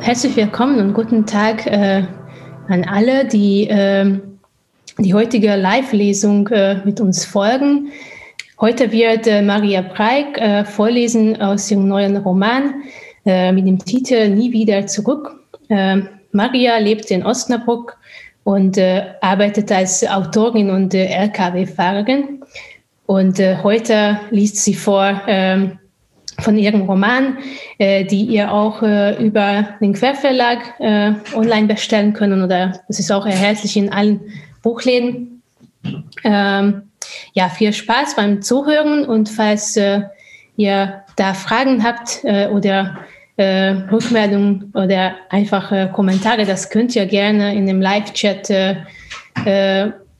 herzlich willkommen und guten Tag äh, an alle, die äh, die heutige Live-Lesung äh, mit uns folgen. Heute wird äh, Maria Preik äh, vorlesen aus ihrem neuen Roman äh, mit dem Titel Nie wieder zurück. Maria lebt in Osnabrück und arbeitet als Autorin und LKW-Fahrerin. Und heute liest sie vor ähm, von ihrem Roman, äh, die ihr auch äh, über den Querverlag äh, online bestellen können oder es ist auch erhältlich in allen Buchläden. Ähm, ja, viel Spaß beim Zuhören und falls äh, ihr da Fragen habt äh, oder äh, Rückmeldungen oder einfach Kommentare, das könnt ihr gerne in dem Live-Chat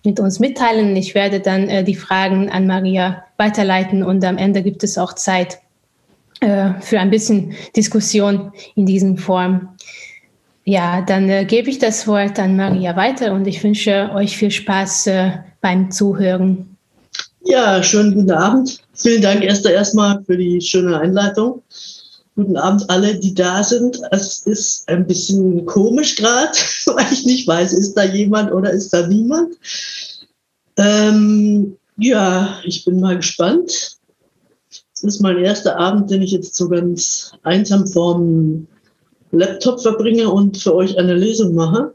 mit uns mitteilen. Ich werde dann die Fragen an Maria weiterleiten und am Ende gibt es auch Zeit äh, für ein bisschen Diskussion in diesen Form. Ja, dann äh, gebe ich das Wort an Maria weiter und ich wünsche euch viel Spaß äh, beim Zuhören. Ja, schönen guten Abend. Vielen Dank erst erstmal für die schöne Einleitung. Guten Abend alle, die da sind. Es ist ein bisschen komisch gerade, weil ich nicht weiß, ist da jemand oder ist da niemand. Ähm, ja, ich bin mal gespannt. Es ist mein erster Abend, den ich jetzt so ganz einsam vorm Laptop verbringe und für euch eine Lesung mache.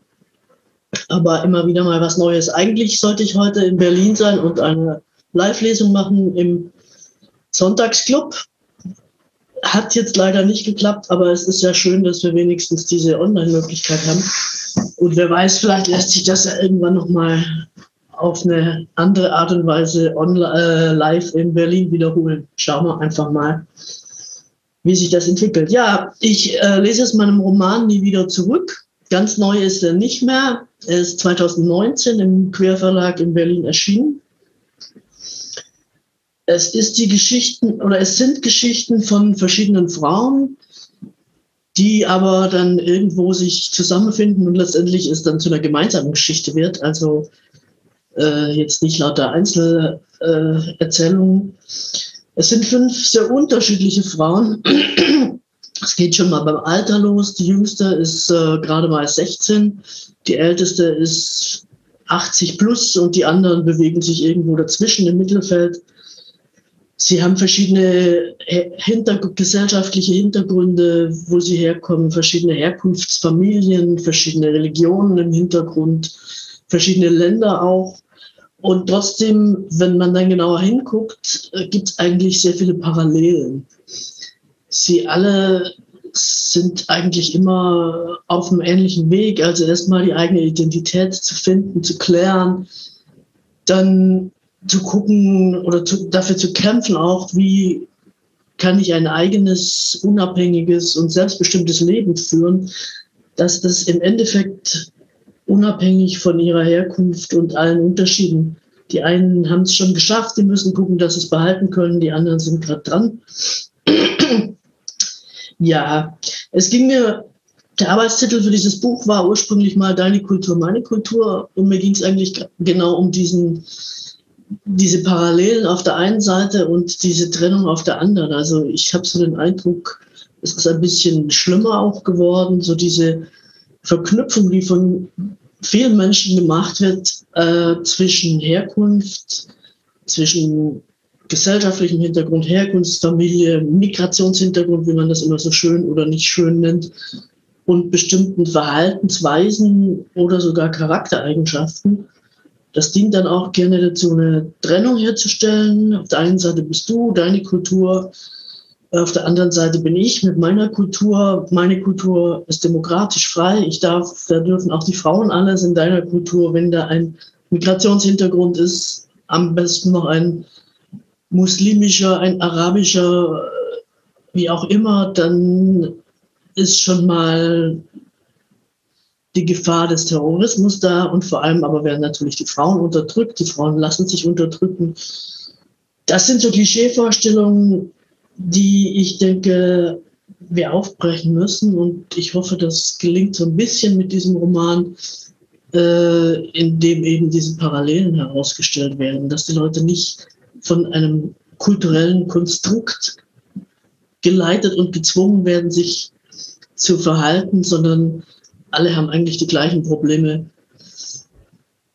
Aber immer wieder mal was Neues. Eigentlich sollte ich heute in Berlin sein und eine Live-Lesung machen im Sonntagsclub. Hat jetzt leider nicht geklappt, aber es ist ja schön, dass wir wenigstens diese Online-Möglichkeit haben. Und wer weiß, vielleicht lässt sich das ja irgendwann nochmal auf eine andere Art und Weise online, äh, live in Berlin wiederholen. Schauen wir einfach mal, wie sich das entwickelt. Ja, ich äh, lese aus meinem Roman Nie wieder zurück. Ganz neu ist er nicht mehr. Er ist 2019 im Querverlag in Berlin erschienen. Es ist die Geschichten oder es sind Geschichten von verschiedenen Frauen, die aber dann irgendwo sich zusammenfinden und letztendlich es dann zu einer gemeinsamen Geschichte wird. Also äh, jetzt nicht lauter Einzelerzählungen. Äh, es sind fünf sehr unterschiedliche Frauen. Es geht schon mal beim Alter los. Die jüngste ist äh, gerade mal 16, die älteste ist 80 plus und die anderen bewegen sich irgendwo dazwischen im Mittelfeld. Sie haben verschiedene hinter gesellschaftliche Hintergründe, wo sie herkommen, verschiedene Herkunftsfamilien, verschiedene Religionen im Hintergrund, verschiedene Länder auch. Und trotzdem, wenn man dann genauer hinguckt, äh, gibt es eigentlich sehr viele Parallelen. Sie alle sind eigentlich immer auf einem ähnlichen Weg. Also erstmal die eigene Identität zu finden, zu klären, dann zu gucken oder zu, dafür zu kämpfen auch, wie kann ich ein eigenes, unabhängiges und selbstbestimmtes Leben führen, dass das im Endeffekt unabhängig von ihrer Herkunft und allen Unterschieden. Die einen haben es schon geschafft, die müssen gucken, dass sie es behalten können, die anderen sind gerade dran. ja, es ging mir, der Arbeitstitel für dieses Buch war ursprünglich mal Deine Kultur, meine Kultur und mir ging es eigentlich genau um diesen, diese Parallelen auf der einen Seite und diese Trennung auf der anderen. Also ich habe so den Eindruck, es ist ein bisschen schlimmer auch geworden, so diese Verknüpfung, die von vielen Menschen gemacht wird äh, zwischen Herkunft, zwischen gesellschaftlichem Hintergrund, Herkunftsfamilie, Migrationshintergrund, wie man das immer so schön oder nicht schön nennt, und bestimmten Verhaltensweisen oder sogar Charaktereigenschaften. Das dient dann auch gerne dazu, eine Trennung herzustellen. Auf der einen Seite bist du, deine Kultur, auf der anderen Seite bin ich mit meiner Kultur. Meine Kultur ist demokratisch frei. Ich darf, da dürfen auch die Frauen alles in deiner Kultur, wenn da ein Migrationshintergrund ist, am besten noch ein muslimischer, ein arabischer, wie auch immer, dann ist schon mal die Gefahr des Terrorismus da und vor allem aber werden natürlich die Frauen unterdrückt. Die Frauen lassen sich unterdrücken. Das sind so Klischeevorstellungen, die ich denke, wir aufbrechen müssen. Und ich hoffe, das gelingt so ein bisschen mit diesem Roman, äh, in dem eben diese Parallelen herausgestellt werden, dass die Leute nicht von einem kulturellen Konstrukt geleitet und gezwungen werden, sich zu verhalten, sondern alle haben eigentlich die gleichen Probleme.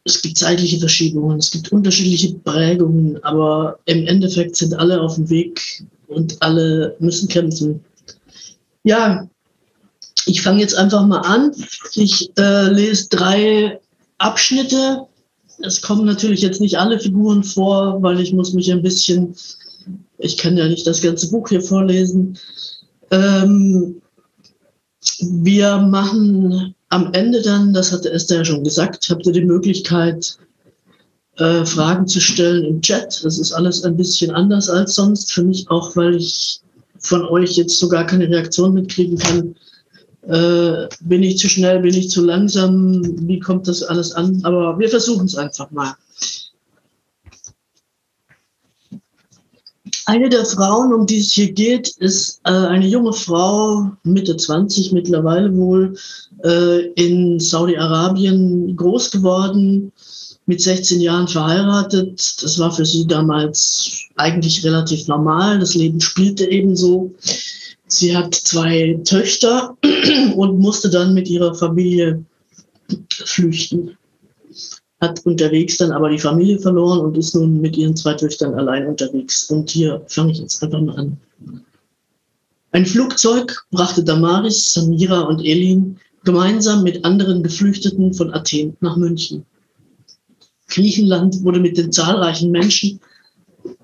Es gibt zeitliche Verschiebungen, es gibt unterschiedliche Prägungen, aber im Endeffekt sind alle auf dem Weg und alle müssen kämpfen. Ja, ich fange jetzt einfach mal an. Ich äh, lese drei Abschnitte. Es kommen natürlich jetzt nicht alle Figuren vor, weil ich muss mich ein bisschen, ich kann ja nicht das ganze Buch hier vorlesen. Ähm, wir machen am Ende dann, das hatte Esther ja schon gesagt, habt ihr die Möglichkeit, äh, Fragen zu stellen im Chat. Das ist alles ein bisschen anders als sonst. Für mich auch, weil ich von euch jetzt so gar keine Reaktion mitkriegen kann. Äh, bin ich zu schnell, bin ich zu langsam? Wie kommt das alles an? Aber wir versuchen es einfach mal. Eine der Frauen, um die es hier geht, ist äh, eine junge Frau, Mitte 20 mittlerweile wohl, äh, in Saudi-Arabien groß geworden, mit 16 Jahren verheiratet. Das war für sie damals eigentlich relativ normal. Das Leben spielte ebenso. Sie hat zwei Töchter und musste dann mit ihrer Familie flüchten hat unterwegs dann aber die Familie verloren und ist nun mit ihren zwei Töchtern allein unterwegs. Und hier fange ich jetzt einfach mal an. Ein Flugzeug brachte Damaris, Samira und Elin gemeinsam mit anderen Geflüchteten von Athen nach München. Griechenland wurde mit den zahlreichen Menschen,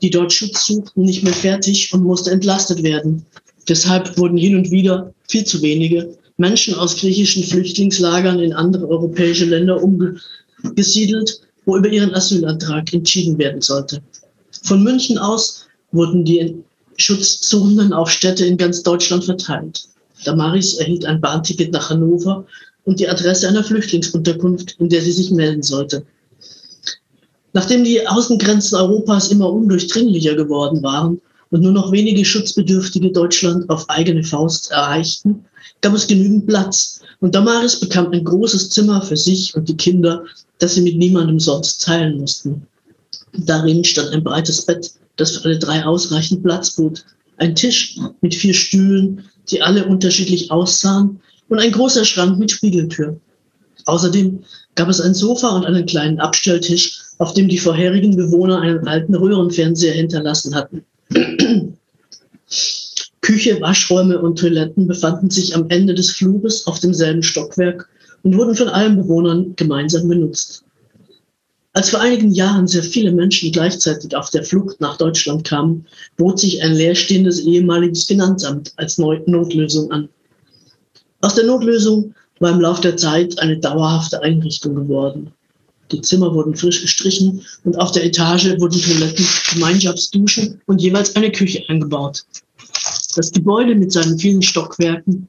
die dort Schutz suchten, nicht mehr fertig und musste entlastet werden. Deshalb wurden hin und wieder viel zu wenige Menschen aus griechischen Flüchtlingslagern in andere europäische Länder umge gesiedelt, wo über ihren Asylantrag entschieden werden sollte. Von München aus wurden die Schutzsuchenden auf Städte in ganz Deutschland verteilt. Damaris erhielt ein Bahnticket nach Hannover und die Adresse einer Flüchtlingsunterkunft, in der sie sich melden sollte. Nachdem die Außengrenzen Europas immer undurchdringlicher geworden waren und nur noch wenige Schutzbedürftige Deutschland auf eigene Faust erreichten, gab es genügend Platz. Und Damaris bekam ein großes Zimmer für sich und die Kinder das sie mit niemandem sonst teilen mussten. Darin stand ein breites Bett, das für alle drei ausreichend Platz bot, ein Tisch mit vier Stühlen, die alle unterschiedlich aussahen, und ein großer Schrank mit Spiegeltür. Außerdem gab es ein Sofa und einen kleinen Abstelltisch, auf dem die vorherigen Bewohner einen alten Röhrenfernseher hinterlassen hatten. Küche, Waschräume und Toiletten befanden sich am Ende des Flures auf demselben Stockwerk und wurden von allen Bewohnern gemeinsam benutzt. Als vor einigen Jahren sehr viele Menschen gleichzeitig auf der Flucht nach Deutschland kamen, bot sich ein leerstehendes ehemaliges Finanzamt als Notlösung an. Aus der Notlösung war im Laufe der Zeit eine dauerhafte Einrichtung geworden. Die Zimmer wurden frisch gestrichen und auf der Etage wurden Toiletten, Gemeinschaftsduschen und jeweils eine Küche eingebaut. Das Gebäude mit seinen vielen Stockwerken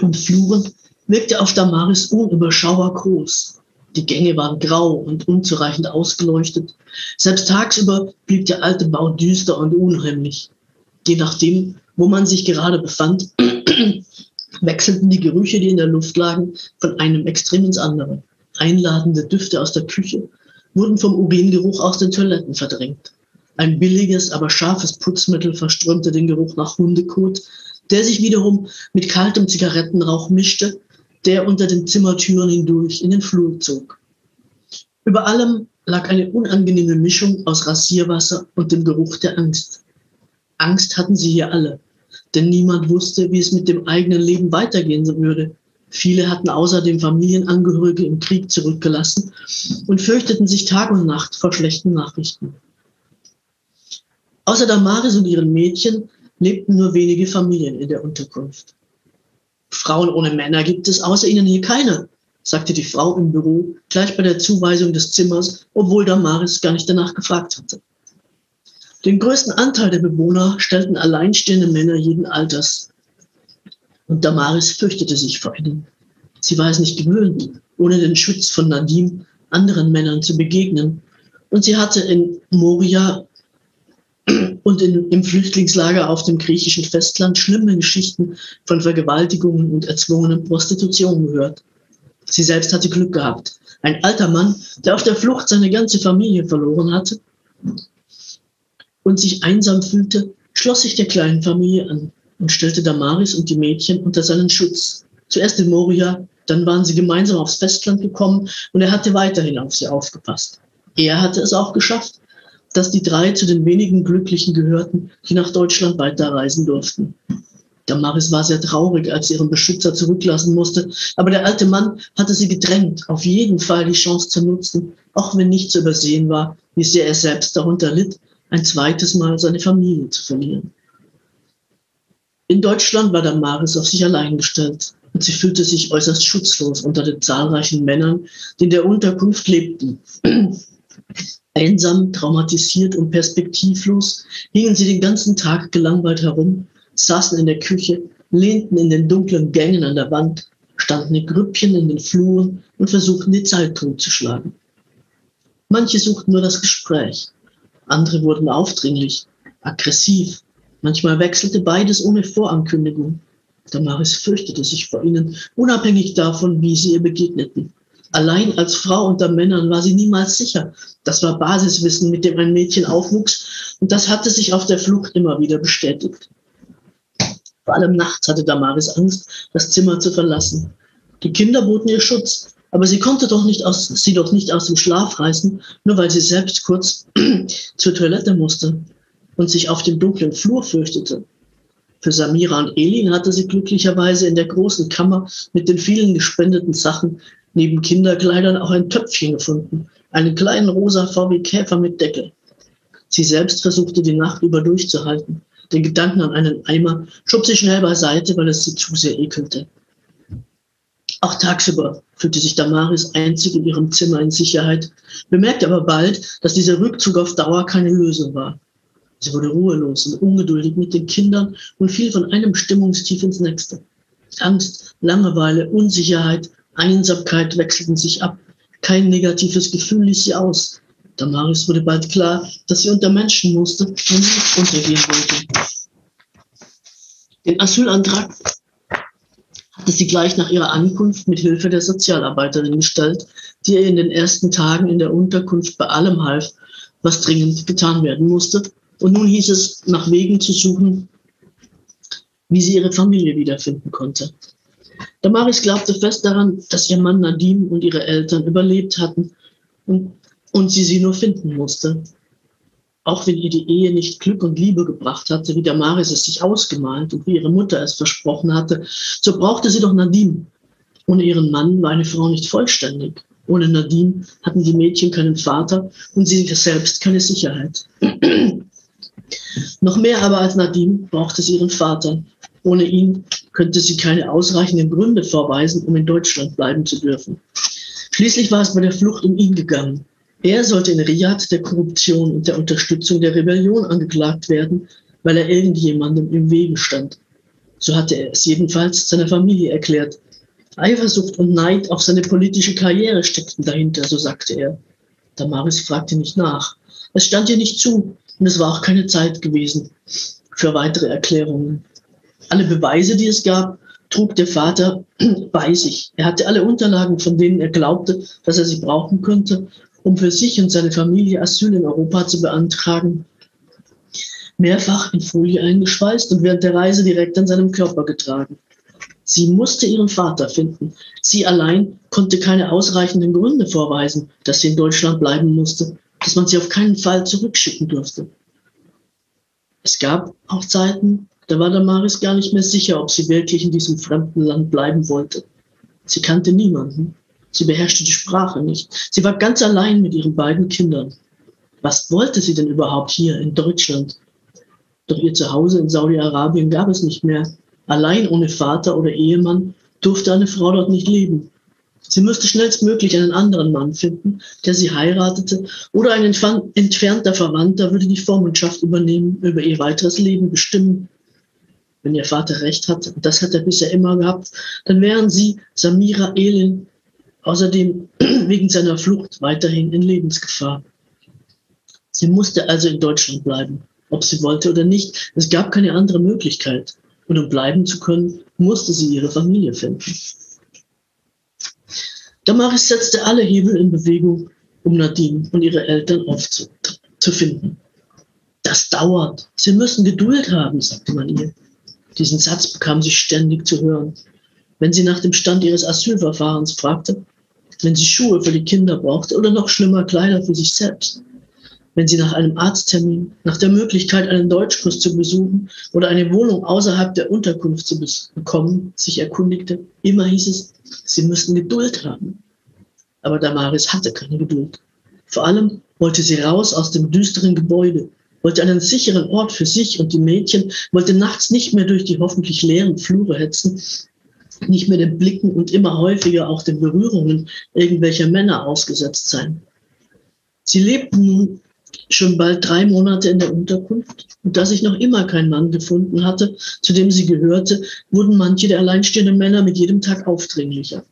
und Fluren wirkte auf Damaris unüberschaubar groß. Die Gänge waren grau und unzureichend ausgeleuchtet. Selbst tagsüber blieb der alte Bau düster und unheimlich. Je nachdem, wo man sich gerade befand, wechselten die Gerüche, die in der Luft lagen, von einem Extrem ins andere. Einladende Düfte aus der Küche wurden vom Uringeruch aus den Toiletten verdrängt. Ein billiges, aber scharfes Putzmittel verströmte den Geruch nach Hundekot, der sich wiederum mit kaltem Zigarettenrauch mischte der unter den Zimmertüren hindurch in den Flur zog. Über allem lag eine unangenehme Mischung aus Rasierwasser und dem Geruch der Angst. Angst hatten sie hier alle, denn niemand wusste, wie es mit dem eigenen Leben weitergehen würde. Viele hatten außerdem Familienangehörige im Krieg zurückgelassen und fürchteten sich Tag und Nacht vor schlechten Nachrichten. Außer Damaris und ihren Mädchen lebten nur wenige Familien in der Unterkunft. Frauen ohne Männer gibt es außer Ihnen hier keine, sagte die Frau im Büro gleich bei der Zuweisung des Zimmers, obwohl Damaris gar nicht danach gefragt hatte. Den größten Anteil der Bewohner stellten alleinstehende Männer jeden Alters. Und Damaris fürchtete sich vor ihnen. Sie war es nicht gewöhnt, ohne den Schutz von Nadim anderen Männern zu begegnen. Und sie hatte in Moria und in, im Flüchtlingslager auf dem griechischen Festland schlimme Geschichten von Vergewaltigungen und erzwungenen Prostitution gehört. Sie selbst hatte Glück gehabt. Ein alter Mann, der auf der Flucht seine ganze Familie verloren hatte und sich einsam fühlte, schloss sich der kleinen Familie an. Und stellte Damaris und die Mädchen unter seinen Schutz. Zuerst in Moria, dann waren sie gemeinsam aufs Festland gekommen und er hatte weiterhin auf sie aufgepasst. Er hatte es auch geschafft, dass die drei zu den wenigen Glücklichen gehörten, die nach Deutschland weiterreisen durften. Damaris war sehr traurig, als sie ihren Beschützer zurücklassen musste, aber der alte Mann hatte sie gedrängt, auf jeden Fall die Chance zu nutzen, auch wenn nicht zu übersehen war, wie sehr er selbst darunter litt, ein zweites Mal seine Familie zu verlieren. In Deutschland war Damaris auf sich allein gestellt und sie fühlte sich äußerst schutzlos unter den zahlreichen Männern, die in der Unterkunft lebten. Einsam, traumatisiert und perspektivlos hingen sie den ganzen Tag gelangweilt herum, saßen in der Küche, lehnten in den dunklen Gängen an der Wand, standen in Grüppchen in den Fluren und versuchten die Zeit totzuschlagen. Manche suchten nur das Gespräch, andere wurden aufdringlich, aggressiv, manchmal wechselte beides ohne Vorankündigung. Damaris fürchtete sich vor ihnen, unabhängig davon, wie sie ihr begegneten. Allein als Frau unter Männern war sie niemals sicher. Das war Basiswissen, mit dem ein Mädchen aufwuchs, und das hatte sich auf der Flucht immer wieder bestätigt. Vor allem nachts hatte Damaris Angst, das Zimmer zu verlassen. Die Kinder boten ihr Schutz, aber sie konnte doch nicht aus, sie doch nicht aus dem Schlaf reißen, nur weil sie selbst kurz zur Toilette musste und sich auf dem dunklen Flur fürchtete. Für Samira und Elin hatte sie glücklicherweise in der großen Kammer mit den vielen gespendeten Sachen neben Kinderkleidern auch ein Töpfchen gefunden, einen kleinen rosa VW Käfer mit Deckel. Sie selbst versuchte die Nacht über durchzuhalten. Den Gedanken an einen Eimer schob sie schnell beiseite, weil es sie zu sehr ekelte. Auch tagsüber fühlte sich Damaris einzig in ihrem Zimmer in Sicherheit, bemerkte aber bald, dass dieser Rückzug auf Dauer keine Lösung war. Sie wurde ruhelos und ungeduldig mit den Kindern und fiel von einem Stimmungstief ins nächste. Angst, Langeweile, Unsicherheit Einsamkeit wechselten sich ab. Kein negatives Gefühl ließ sie aus. Damaris wurde bald klar, dass sie unter Menschen musste und nicht untergehen wollte. Den Asylantrag hatte sie gleich nach ihrer Ankunft mit Hilfe der Sozialarbeiterin gestellt, die ihr in den ersten Tagen in der Unterkunft bei allem half, was dringend getan werden musste. Und nun hieß es, nach Wegen zu suchen, wie sie ihre Familie wiederfinden konnte. Damaris glaubte fest daran, dass ihr Mann Nadim und ihre Eltern überlebt hatten und, und sie sie nur finden musste. Auch wenn ihr die Ehe nicht Glück und Liebe gebracht hatte, wie Damaris es sich ausgemalt und wie ihre Mutter es versprochen hatte, so brauchte sie doch Nadim. Ohne ihren Mann war eine Frau nicht vollständig. Ohne Nadim hatten die Mädchen keinen Vater und sie selbst keine Sicherheit. Noch mehr aber als Nadim brauchte sie ihren Vater, ohne ihn könnte sie keine ausreichenden Gründe vorweisen, um in Deutschland bleiben zu dürfen. Schließlich war es bei der Flucht um ihn gegangen. Er sollte in Riyadh der Korruption und der Unterstützung der Rebellion angeklagt werden, weil er irgendjemandem im Wege stand. So hatte er es jedenfalls seiner Familie erklärt. Eifersucht und Neid auf seine politische Karriere steckten dahinter, so sagte er. Damaris fragte nicht nach. Es stand ihr nicht zu und es war auch keine Zeit gewesen für weitere Erklärungen. Alle Beweise, die es gab, trug der Vater bei sich. Er hatte alle Unterlagen, von denen er glaubte, dass er sie brauchen könnte, um für sich und seine Familie Asyl in Europa zu beantragen. Mehrfach in Folie eingeschweißt und während der Reise direkt an seinem Körper getragen. Sie musste ihren Vater finden. Sie allein konnte keine ausreichenden Gründe vorweisen, dass sie in Deutschland bleiben musste, dass man sie auf keinen Fall zurückschicken durfte. Es gab auch Zeiten, da war Damaris gar nicht mehr sicher, ob sie wirklich in diesem fremden Land bleiben wollte. Sie kannte niemanden. Sie beherrschte die Sprache nicht. Sie war ganz allein mit ihren beiden Kindern. Was wollte sie denn überhaupt hier in Deutschland? Doch ihr Zuhause in Saudi-Arabien gab es nicht mehr. Allein ohne Vater oder Ehemann durfte eine Frau dort nicht leben. Sie müsste schnellstmöglich einen anderen Mann finden, der sie heiratete, oder ein entfernter Verwandter würde die Vormundschaft übernehmen, über ihr weiteres Leben bestimmen wenn ihr Vater recht hat, und das hat er bisher immer gehabt, dann wären sie, Samira Elin, außerdem wegen seiner Flucht weiterhin in Lebensgefahr. Sie musste also in Deutschland bleiben, ob sie wollte oder nicht. Es gab keine andere Möglichkeit. Und um bleiben zu können, musste sie ihre Familie finden. Damaris setzte alle Hebel in Bewegung, um Nadine und ihre Eltern aufzufinden. Das dauert. Sie müssen Geduld haben, sagte man ihr. Diesen Satz bekam sie ständig zu hören. Wenn sie nach dem Stand ihres Asylverfahrens fragte, wenn sie Schuhe für die Kinder brauchte oder noch schlimmer Kleider für sich selbst, wenn sie nach einem Arzttermin, nach der Möglichkeit, einen Deutschkurs zu besuchen oder eine Wohnung außerhalb der Unterkunft zu bekommen, sich erkundigte, immer hieß es, sie müssten Geduld haben. Aber Damaris hatte keine Geduld. Vor allem wollte sie raus aus dem düsteren Gebäude, wollte einen sicheren Ort für sich und die Mädchen, wollte nachts nicht mehr durch die hoffentlich leeren Flure hetzen, nicht mehr den Blicken und immer häufiger auch den Berührungen irgendwelcher Männer ausgesetzt sein. Sie lebten nun schon bald drei Monate in der Unterkunft und da sich noch immer kein Mann gefunden hatte, zu dem sie gehörte, wurden manche der alleinstehenden Männer mit jedem Tag aufdringlicher.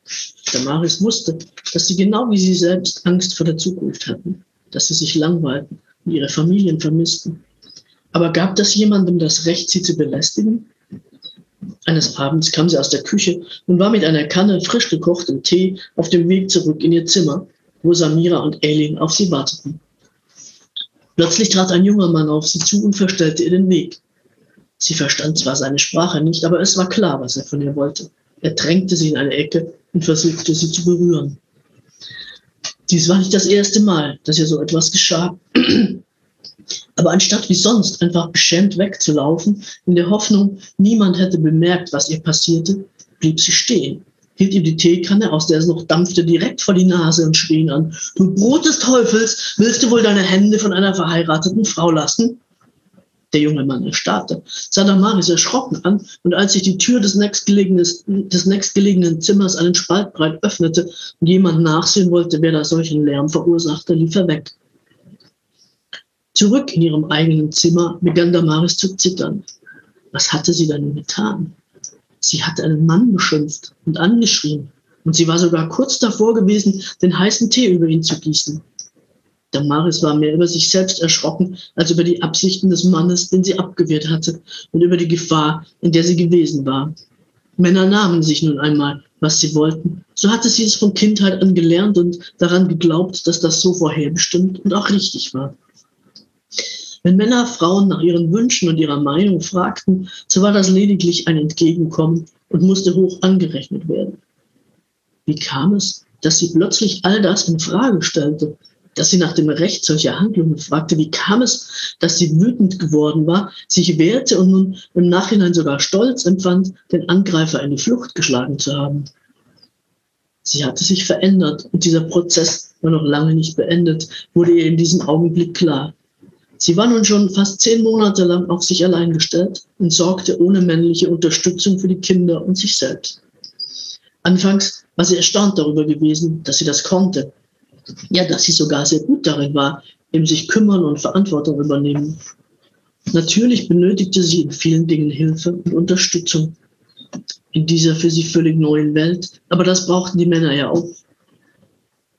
Damaris wusste, dass sie genau wie sie selbst Angst vor der Zukunft hatten, dass sie sich langweilten und ihre Familien vermissten. Aber gab das jemandem das Recht, sie zu belästigen? Eines Abends kam sie aus der Küche und war mit einer Kanne frisch gekochtem Tee auf dem Weg zurück in ihr Zimmer, wo Samira und Eileen auf sie warteten. Plötzlich trat ein junger Mann auf sie zu und verstellte ihr den Weg. Sie verstand zwar seine Sprache nicht, aber es war klar, was er von ihr wollte. Er drängte sie in eine Ecke und versuchte sie zu berühren. Dies war nicht das erste Mal, dass ihr so etwas geschah. Aber anstatt wie sonst einfach beschämt wegzulaufen, in der Hoffnung, niemand hätte bemerkt, was ihr passierte, blieb sie stehen hielt ihm die Teekanne, aus der es noch dampfte, direkt vor die Nase und schrie ihn an. Du Brot des Teufels, willst du wohl deine Hände von einer verheirateten Frau lassen? Der junge Mann erstarrte, sah Damaris erschrocken an und als sich die Tür des nächstgelegenen, des nächstgelegenen Zimmers einen Spalt breit öffnete und jemand nachsehen wollte, wer da solchen Lärm verursachte, lief er weg. Zurück in ihrem eigenen Zimmer begann Damaris zu zittern. Was hatte sie denn getan? Sie hatte einen Mann beschimpft und angeschrien. Und sie war sogar kurz davor gewesen, den heißen Tee über ihn zu gießen. Damaris war mehr über sich selbst erschrocken als über die Absichten des Mannes, den sie abgewehrt hatte, und über die Gefahr, in der sie gewesen war. Männer nahmen sich nun einmal, was sie wollten. So hatte sie es von Kindheit an gelernt und daran geglaubt, dass das so vorherbestimmt und auch richtig war. Wenn Männer Frauen nach ihren Wünschen und ihrer Meinung fragten, so war das lediglich ein Entgegenkommen und musste hoch angerechnet werden. Wie kam es, dass sie plötzlich all das in Frage stellte, dass sie nach dem Recht solcher Handlungen fragte? Wie kam es, dass sie wütend geworden war, sich wehrte und nun im Nachhinein sogar stolz empfand, den Angreifer in die Flucht geschlagen zu haben? Sie hatte sich verändert und dieser Prozess war noch lange nicht beendet, wurde ihr in diesem Augenblick klar. Sie war nun schon fast zehn Monate lang auf sich allein gestellt und sorgte ohne männliche Unterstützung für die Kinder und sich selbst. Anfangs war sie erstaunt darüber gewesen, dass sie das konnte. Ja, dass sie sogar sehr gut darin war, im sich kümmern und Verantwortung übernehmen. Natürlich benötigte sie in vielen Dingen Hilfe und Unterstützung in dieser für sie völlig neuen Welt, aber das brauchten die Männer ja auch.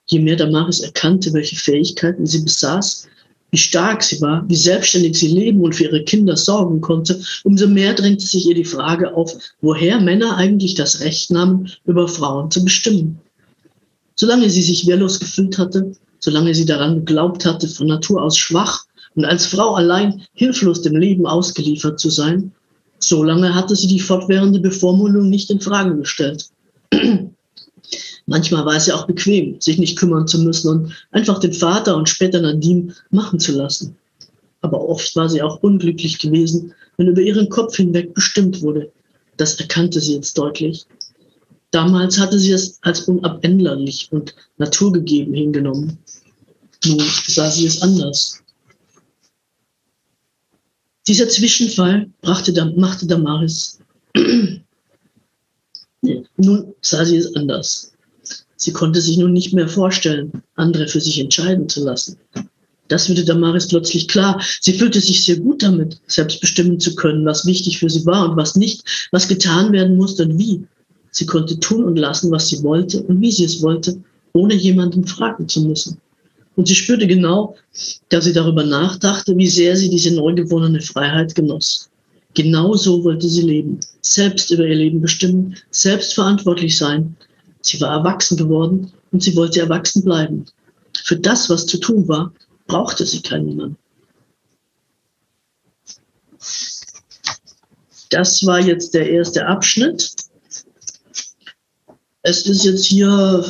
Je mehr Damaris erkannte, welche Fähigkeiten sie besaß, wie stark sie war, wie selbstständig sie leben und für ihre Kinder sorgen konnte, umso mehr drängte sich ihr die Frage auf, woher Männer eigentlich das Recht nahmen, über Frauen zu bestimmen. Solange sie sich wehrlos gefühlt hatte, solange sie daran geglaubt hatte, von Natur aus schwach und als Frau allein hilflos dem Leben ausgeliefert zu sein, solange hatte sie die fortwährende Bevormundung nicht in Frage gestellt. Manchmal war es ja auch bequem, sich nicht kümmern zu müssen und einfach den Vater und später Nadim machen zu lassen. Aber oft war sie auch unglücklich gewesen, wenn über ihren Kopf hinweg bestimmt wurde. Das erkannte sie jetzt deutlich. Damals hatte sie es als unabänderlich und naturgegeben hingenommen. Nun sah sie es anders. Dieser Zwischenfall brachte, machte Damaris. Nun sah sie es anders. Sie konnte sich nun nicht mehr vorstellen, andere für sich entscheiden zu lassen. Das wurde Damaris plötzlich klar. Sie fühlte sich sehr gut damit, selbst bestimmen zu können, was wichtig für sie war und was nicht, was getan werden musste und wie. Sie konnte tun und lassen, was sie wollte und wie sie es wollte, ohne jemanden fragen zu müssen. Und sie spürte genau, da sie darüber nachdachte, wie sehr sie diese neu gewonnene Freiheit genoss. Genau so wollte sie leben, selbst über ihr Leben bestimmen, selbst verantwortlich sein, Sie war erwachsen geworden und sie wollte erwachsen bleiben. Für das, was zu tun war, brauchte sie keinen Mann. Das war jetzt der erste Abschnitt. Es ist jetzt hier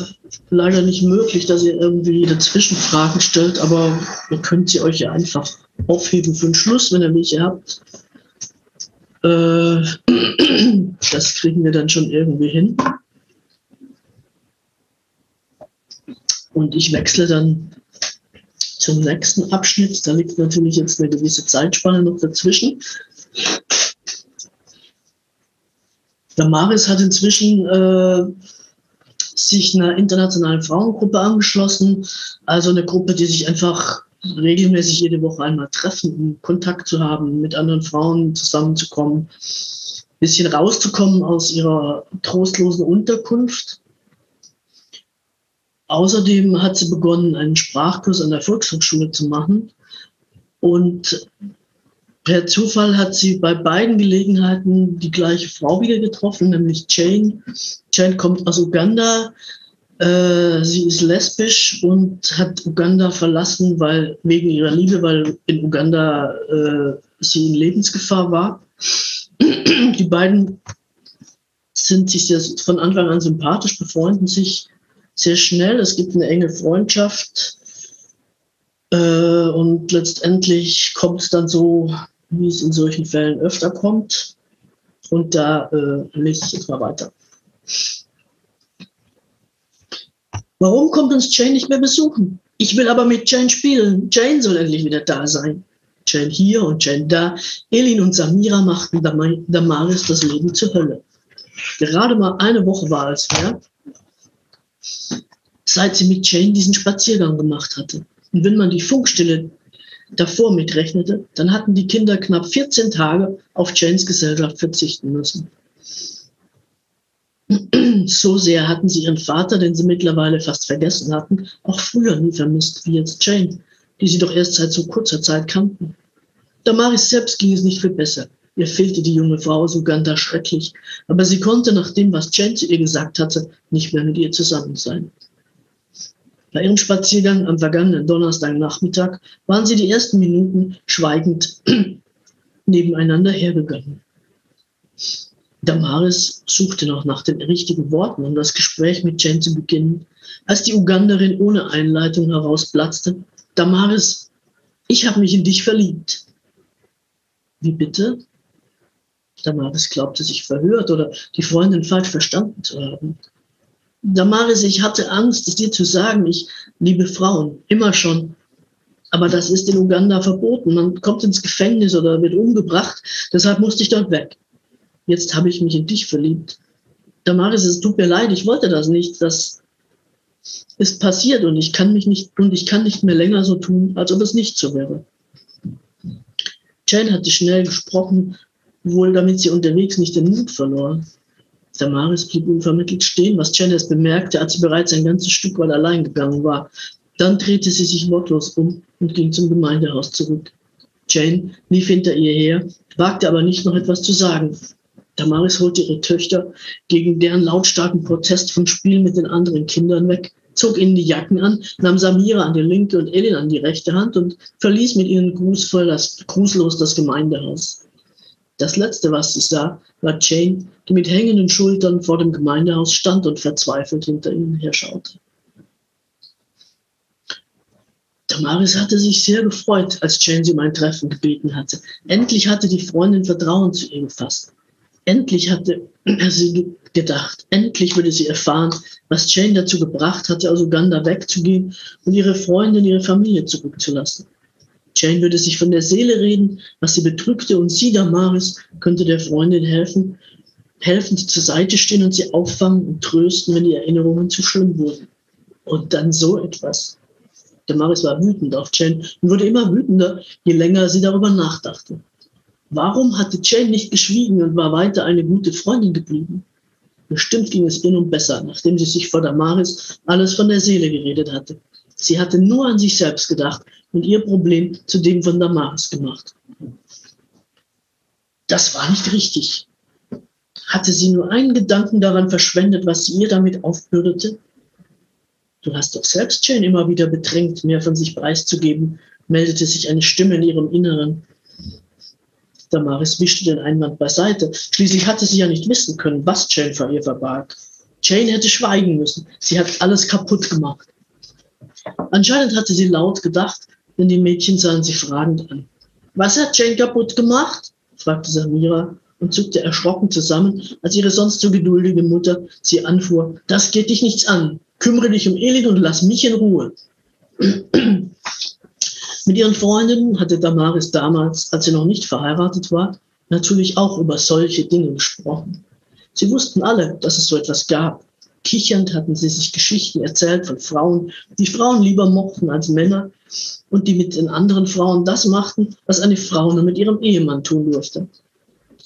leider nicht möglich, dass ihr irgendwie dazwischen Fragen stellt, aber ihr könnt sie euch ja einfach aufheben für den Schluss, wenn ihr welche habt. Äh, das kriegen wir dann schon irgendwie hin. Und ich wechsle dann zum nächsten Abschnitt. Da liegt natürlich jetzt eine gewisse Zeitspanne noch dazwischen. Damaris hat inzwischen äh, sich einer internationalen Frauengruppe angeschlossen, also eine Gruppe, die sich einfach regelmäßig jede Woche einmal treffen, um Kontakt zu haben, mit anderen Frauen zusammenzukommen, ein bisschen rauszukommen aus ihrer trostlosen Unterkunft. Außerdem hat sie begonnen, einen Sprachkurs an der Volkshochschule zu machen. Und per Zufall hat sie bei beiden Gelegenheiten die gleiche Frau wieder getroffen, nämlich Jane. Jane kommt aus Uganda. Äh, sie ist lesbisch und hat Uganda verlassen, weil wegen ihrer Liebe, weil in Uganda äh, sie in Lebensgefahr war. Die beiden sind sich von Anfang an sympathisch, befreunden sich sehr schnell. Es gibt eine enge Freundschaft. Äh, und letztendlich kommt es dann so, wie es in solchen Fällen öfter kommt. Und da äh, lese ich jetzt mal weiter. Warum kommt uns Jane nicht mehr besuchen? Ich will aber mit Jane spielen. Jane soll endlich wieder da sein. Jane hier und Jane da. Elin und Samira machten Damaris das Leben zur Hölle. Gerade mal eine Woche war es her, seit sie mit Jane diesen Spaziergang gemacht hatte. Und wenn man die Funkstille davor mitrechnete, dann hatten die Kinder knapp 14 Tage auf Janes Gesellschaft verzichten müssen. So sehr hatten sie ihren Vater, den sie mittlerweile fast vergessen hatten, auch früher nie vermisst, wie jetzt Jane, die sie doch erst seit so kurzer Zeit kannten. Damaris selbst ging es nicht viel besser. Ihr fehlte die junge Frau aus Uganda schrecklich, aber sie konnte nach dem, was Jane zu ihr gesagt hatte, nicht mehr mit ihr zusammen sein. Bei ihrem Spaziergang am vergangenen Donnerstagnachmittag waren sie die ersten Minuten schweigend nebeneinander hergegangen. Damaris suchte noch nach den richtigen Worten, um das Gespräch mit Jane zu beginnen, als die Uganderin ohne Einleitung herausplatzte. Damaris, ich habe mich in dich verliebt. Wie bitte? Damaris glaubte sich verhört oder die Freundin falsch verstanden zu haben. Damaris, ich hatte Angst, es dir zu sagen. Ich liebe Frauen, immer schon. Aber das ist in Uganda verboten. Man kommt ins Gefängnis oder wird umgebracht. Deshalb musste ich dort weg. Jetzt habe ich mich in dich verliebt. Damaris, es tut mir leid, ich wollte das nicht. Das ist passiert und ich kann mich nicht, und ich kann nicht mehr länger so tun, als ob es nicht so wäre. Jane hatte schnell gesprochen, wohl damit sie unterwegs nicht den Mut verlor. Damaris blieb unvermittelt stehen, was Janice bemerkte, als sie bereits ein ganzes Stück weit allein gegangen war. Dann drehte sie sich wortlos um und ging zum Gemeindehaus zurück. Jane lief hinter ihr her, wagte aber nicht noch etwas zu sagen. Damaris holte ihre Töchter gegen deren lautstarken Protest vom Spiel mit den anderen Kindern weg, zog ihnen die Jacken an, nahm Samira an die linke und Elin an die rechte Hand und verließ mit ihnen grußvoll das, grußlos das Gemeindehaus. Das Letzte, was sie sah, war Jane, die mit hängenden Schultern vor dem Gemeindehaus stand und verzweifelt hinter ihnen herschaute. Damaris hatte sich sehr gefreut, als Jane sie um ein Treffen gebeten hatte. Endlich hatte die Freundin Vertrauen zu ihr gefasst. Endlich hatte er sie gedacht. Endlich würde sie erfahren, was Jane dazu gebracht hatte, aus Uganda wegzugehen und ihre Freundin, ihre Familie zurückzulassen. Jane würde sich von der Seele reden, was sie bedrückte, und sie, Damaris, könnte der Freundin helfen, helfend zur Seite stehen und sie auffangen und trösten, wenn die Erinnerungen zu schlimm wurden. Und dann so etwas. Damaris war wütend auf Jane und wurde immer wütender, je länger sie darüber nachdachte. Warum hatte Jane nicht geschwiegen und war weiter eine gute Freundin geblieben? Bestimmt ging es ihr nun besser, nachdem sie sich vor Damaris alles von der Seele geredet hatte. Sie hatte nur an sich selbst gedacht und ihr Problem zu dem von Damaris gemacht. Das war nicht richtig. Hatte sie nur einen Gedanken daran verschwendet, was sie ihr damit aufbürdete? Du hast doch selbst Jane immer wieder bedrängt, mehr von sich preiszugeben, meldete sich eine Stimme in ihrem Inneren. Damaris wischte den Einwand beiseite. Schließlich hatte sie ja nicht wissen können, was Jane vor ihr verbarg. Jane hätte schweigen müssen. Sie hat alles kaputt gemacht. Anscheinend hatte sie laut gedacht, denn die Mädchen sahen sie fragend an. Was hat Jane kaputt gemacht? fragte Samira und zuckte erschrocken zusammen, als ihre sonst so geduldige Mutter sie anfuhr. Das geht dich nichts an. Kümmere dich um Elin und lass mich in Ruhe. Mit ihren Freundinnen hatte Damaris damals, als sie noch nicht verheiratet war, natürlich auch über solche Dinge gesprochen. Sie wussten alle, dass es so etwas gab. Kichernd hatten sie sich Geschichten erzählt von Frauen, die Frauen lieber mochten als Männer und die mit den anderen Frauen das machten, was eine Frau nur mit ihrem Ehemann tun durfte.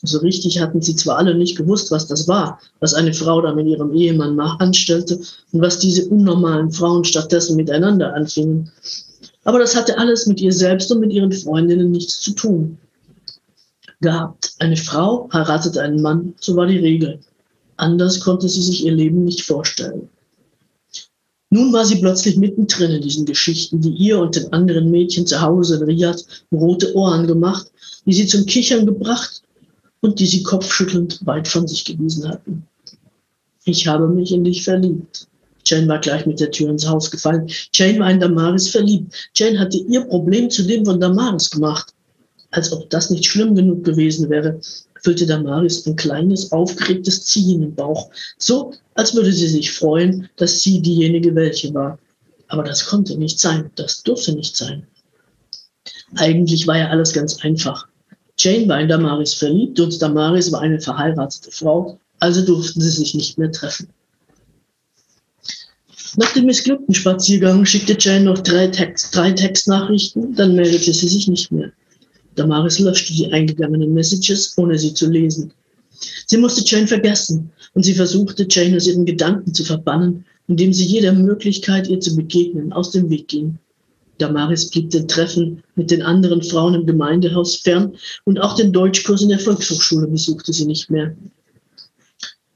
So richtig hatten sie zwar alle nicht gewusst, was das war, was eine Frau da mit ihrem Ehemann anstellte und was diese unnormalen Frauen stattdessen miteinander anfingen. Aber das hatte alles mit ihr selbst und mit ihren Freundinnen nichts zu tun. Gehabt, eine Frau heiratete einen Mann, so war die Regel. Anders konnte sie sich ihr Leben nicht vorstellen. Nun war sie plötzlich mittendrin in diesen Geschichten, die ihr und den anderen Mädchen zu Hause in Riyadh rote Ohren gemacht, die sie zum Kichern gebracht und die sie kopfschüttelnd weit von sich gewiesen hatten. Ich habe mich in dich verliebt. Jane war gleich mit der Tür ins Haus gefallen. Jane war in Damaris verliebt. Jane hatte ihr Problem zu dem von Damaris gemacht. Als ob das nicht schlimm genug gewesen wäre, fühlte Damaris ein kleines, aufgeregtes Ziehen im Bauch. So, als würde sie sich freuen, dass sie diejenige welche war. Aber das konnte nicht sein. Das durfte nicht sein. Eigentlich war ja alles ganz einfach. Jane war in Damaris verliebt und Damaris war eine verheiratete Frau, also durften sie sich nicht mehr treffen. Nach dem missglückten Spaziergang schickte Jane noch drei, Text, drei Textnachrichten, dann meldete sie sich nicht mehr. Damaris löschte die eingegangenen Messages, ohne sie zu lesen. Sie musste Jane vergessen und sie versuchte, Jane aus ihren Gedanken zu verbannen, indem sie jeder Möglichkeit, ihr zu begegnen, aus dem Weg ging. Damaris blieb den Treffen mit den anderen Frauen im Gemeindehaus fern und auch den Deutschkurs in der Volkshochschule besuchte sie nicht mehr.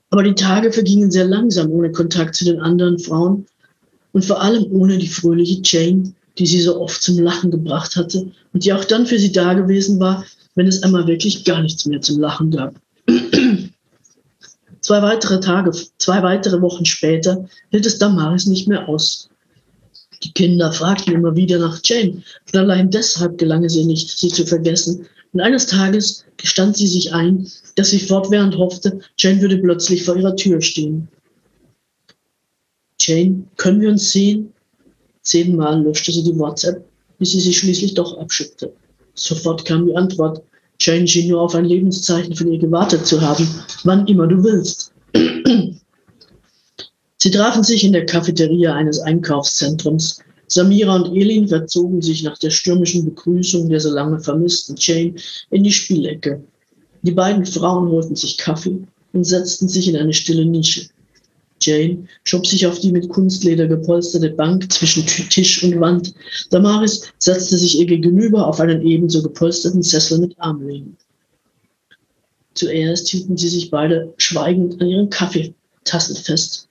Aber die Tage vergingen sehr langsam ohne Kontakt zu den anderen Frauen und vor allem ohne die fröhliche Jane, die sie so oft zum Lachen gebracht hatte und die auch dann für sie da gewesen war, wenn es einmal wirklich gar nichts mehr zum Lachen gab. zwei weitere Tage, zwei weitere Wochen später hielt es Damaris nicht mehr aus. Die Kinder fragten immer wieder nach Jane und allein deshalb gelang es ihr nicht, sie zu vergessen. Und eines Tages gestand sie sich ein, dass sie fortwährend hoffte, Jane würde plötzlich vor ihrer Tür stehen. Jane, können wir uns sehen? Zehnmal löschte sie die WhatsApp, bis sie sie schließlich doch abschickte. Sofort kam die Antwort. Jane schien nur auf ein Lebenszeichen von ihr gewartet zu haben, wann immer du willst. Sie trafen sich in der Cafeteria eines Einkaufszentrums. Samira und Elin verzogen sich nach der stürmischen Begrüßung der so lange vermissten Jane in die Spielecke. Die beiden Frauen holten sich Kaffee und setzten sich in eine stille Nische. Jane schob sich auf die mit Kunstleder gepolsterte Bank zwischen Tisch und Wand. Damaris setzte sich ihr gegenüber auf einen ebenso gepolsterten Sessel mit Armlehnen. Zuerst hielten sie sich beide schweigend an ihren Kaffeetassen fest.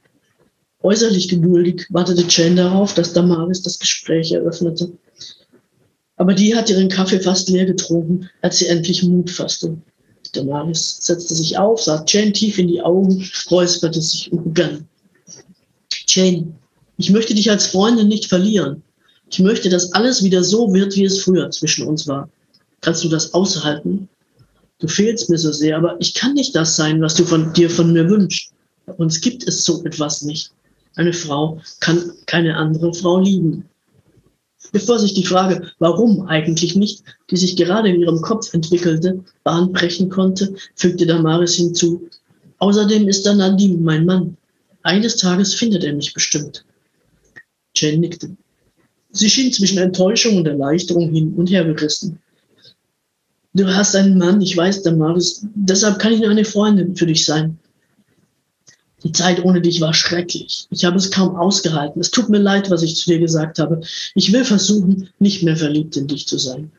Äußerlich geduldig wartete Jane darauf, dass Damaris das Gespräch eröffnete. Aber die hat ihren Kaffee fast leer getrunken, als sie endlich Mut fasste. Damaris setzte sich auf, sah Jane tief in die Augen, räusperte sich und begann. Jane, ich möchte dich als Freundin nicht verlieren. Ich möchte, dass alles wieder so wird, wie es früher zwischen uns war. Kannst du das aushalten? Du fehlst mir so sehr, aber ich kann nicht das sein, was du von dir von mir wünschst. Bei uns gibt es so etwas nicht. Eine Frau kann keine andere Frau lieben. Bevor sich die Frage, warum eigentlich nicht, die sich gerade in ihrem Kopf entwickelte, Bahn brechen konnte, fügte Damaris hinzu. Außerdem ist da Nadim mein Mann. Eines Tages findet er mich bestimmt. Jane nickte. Sie schien zwischen Enttäuschung und Erleichterung hin und her gerissen. Du hast einen Mann, ich weiß, Damaris, deshalb kann ich nur eine Freundin für dich sein. Die Zeit ohne dich war schrecklich. Ich habe es kaum ausgehalten. Es tut mir leid, was ich zu dir gesagt habe. Ich will versuchen, nicht mehr verliebt in dich zu sein.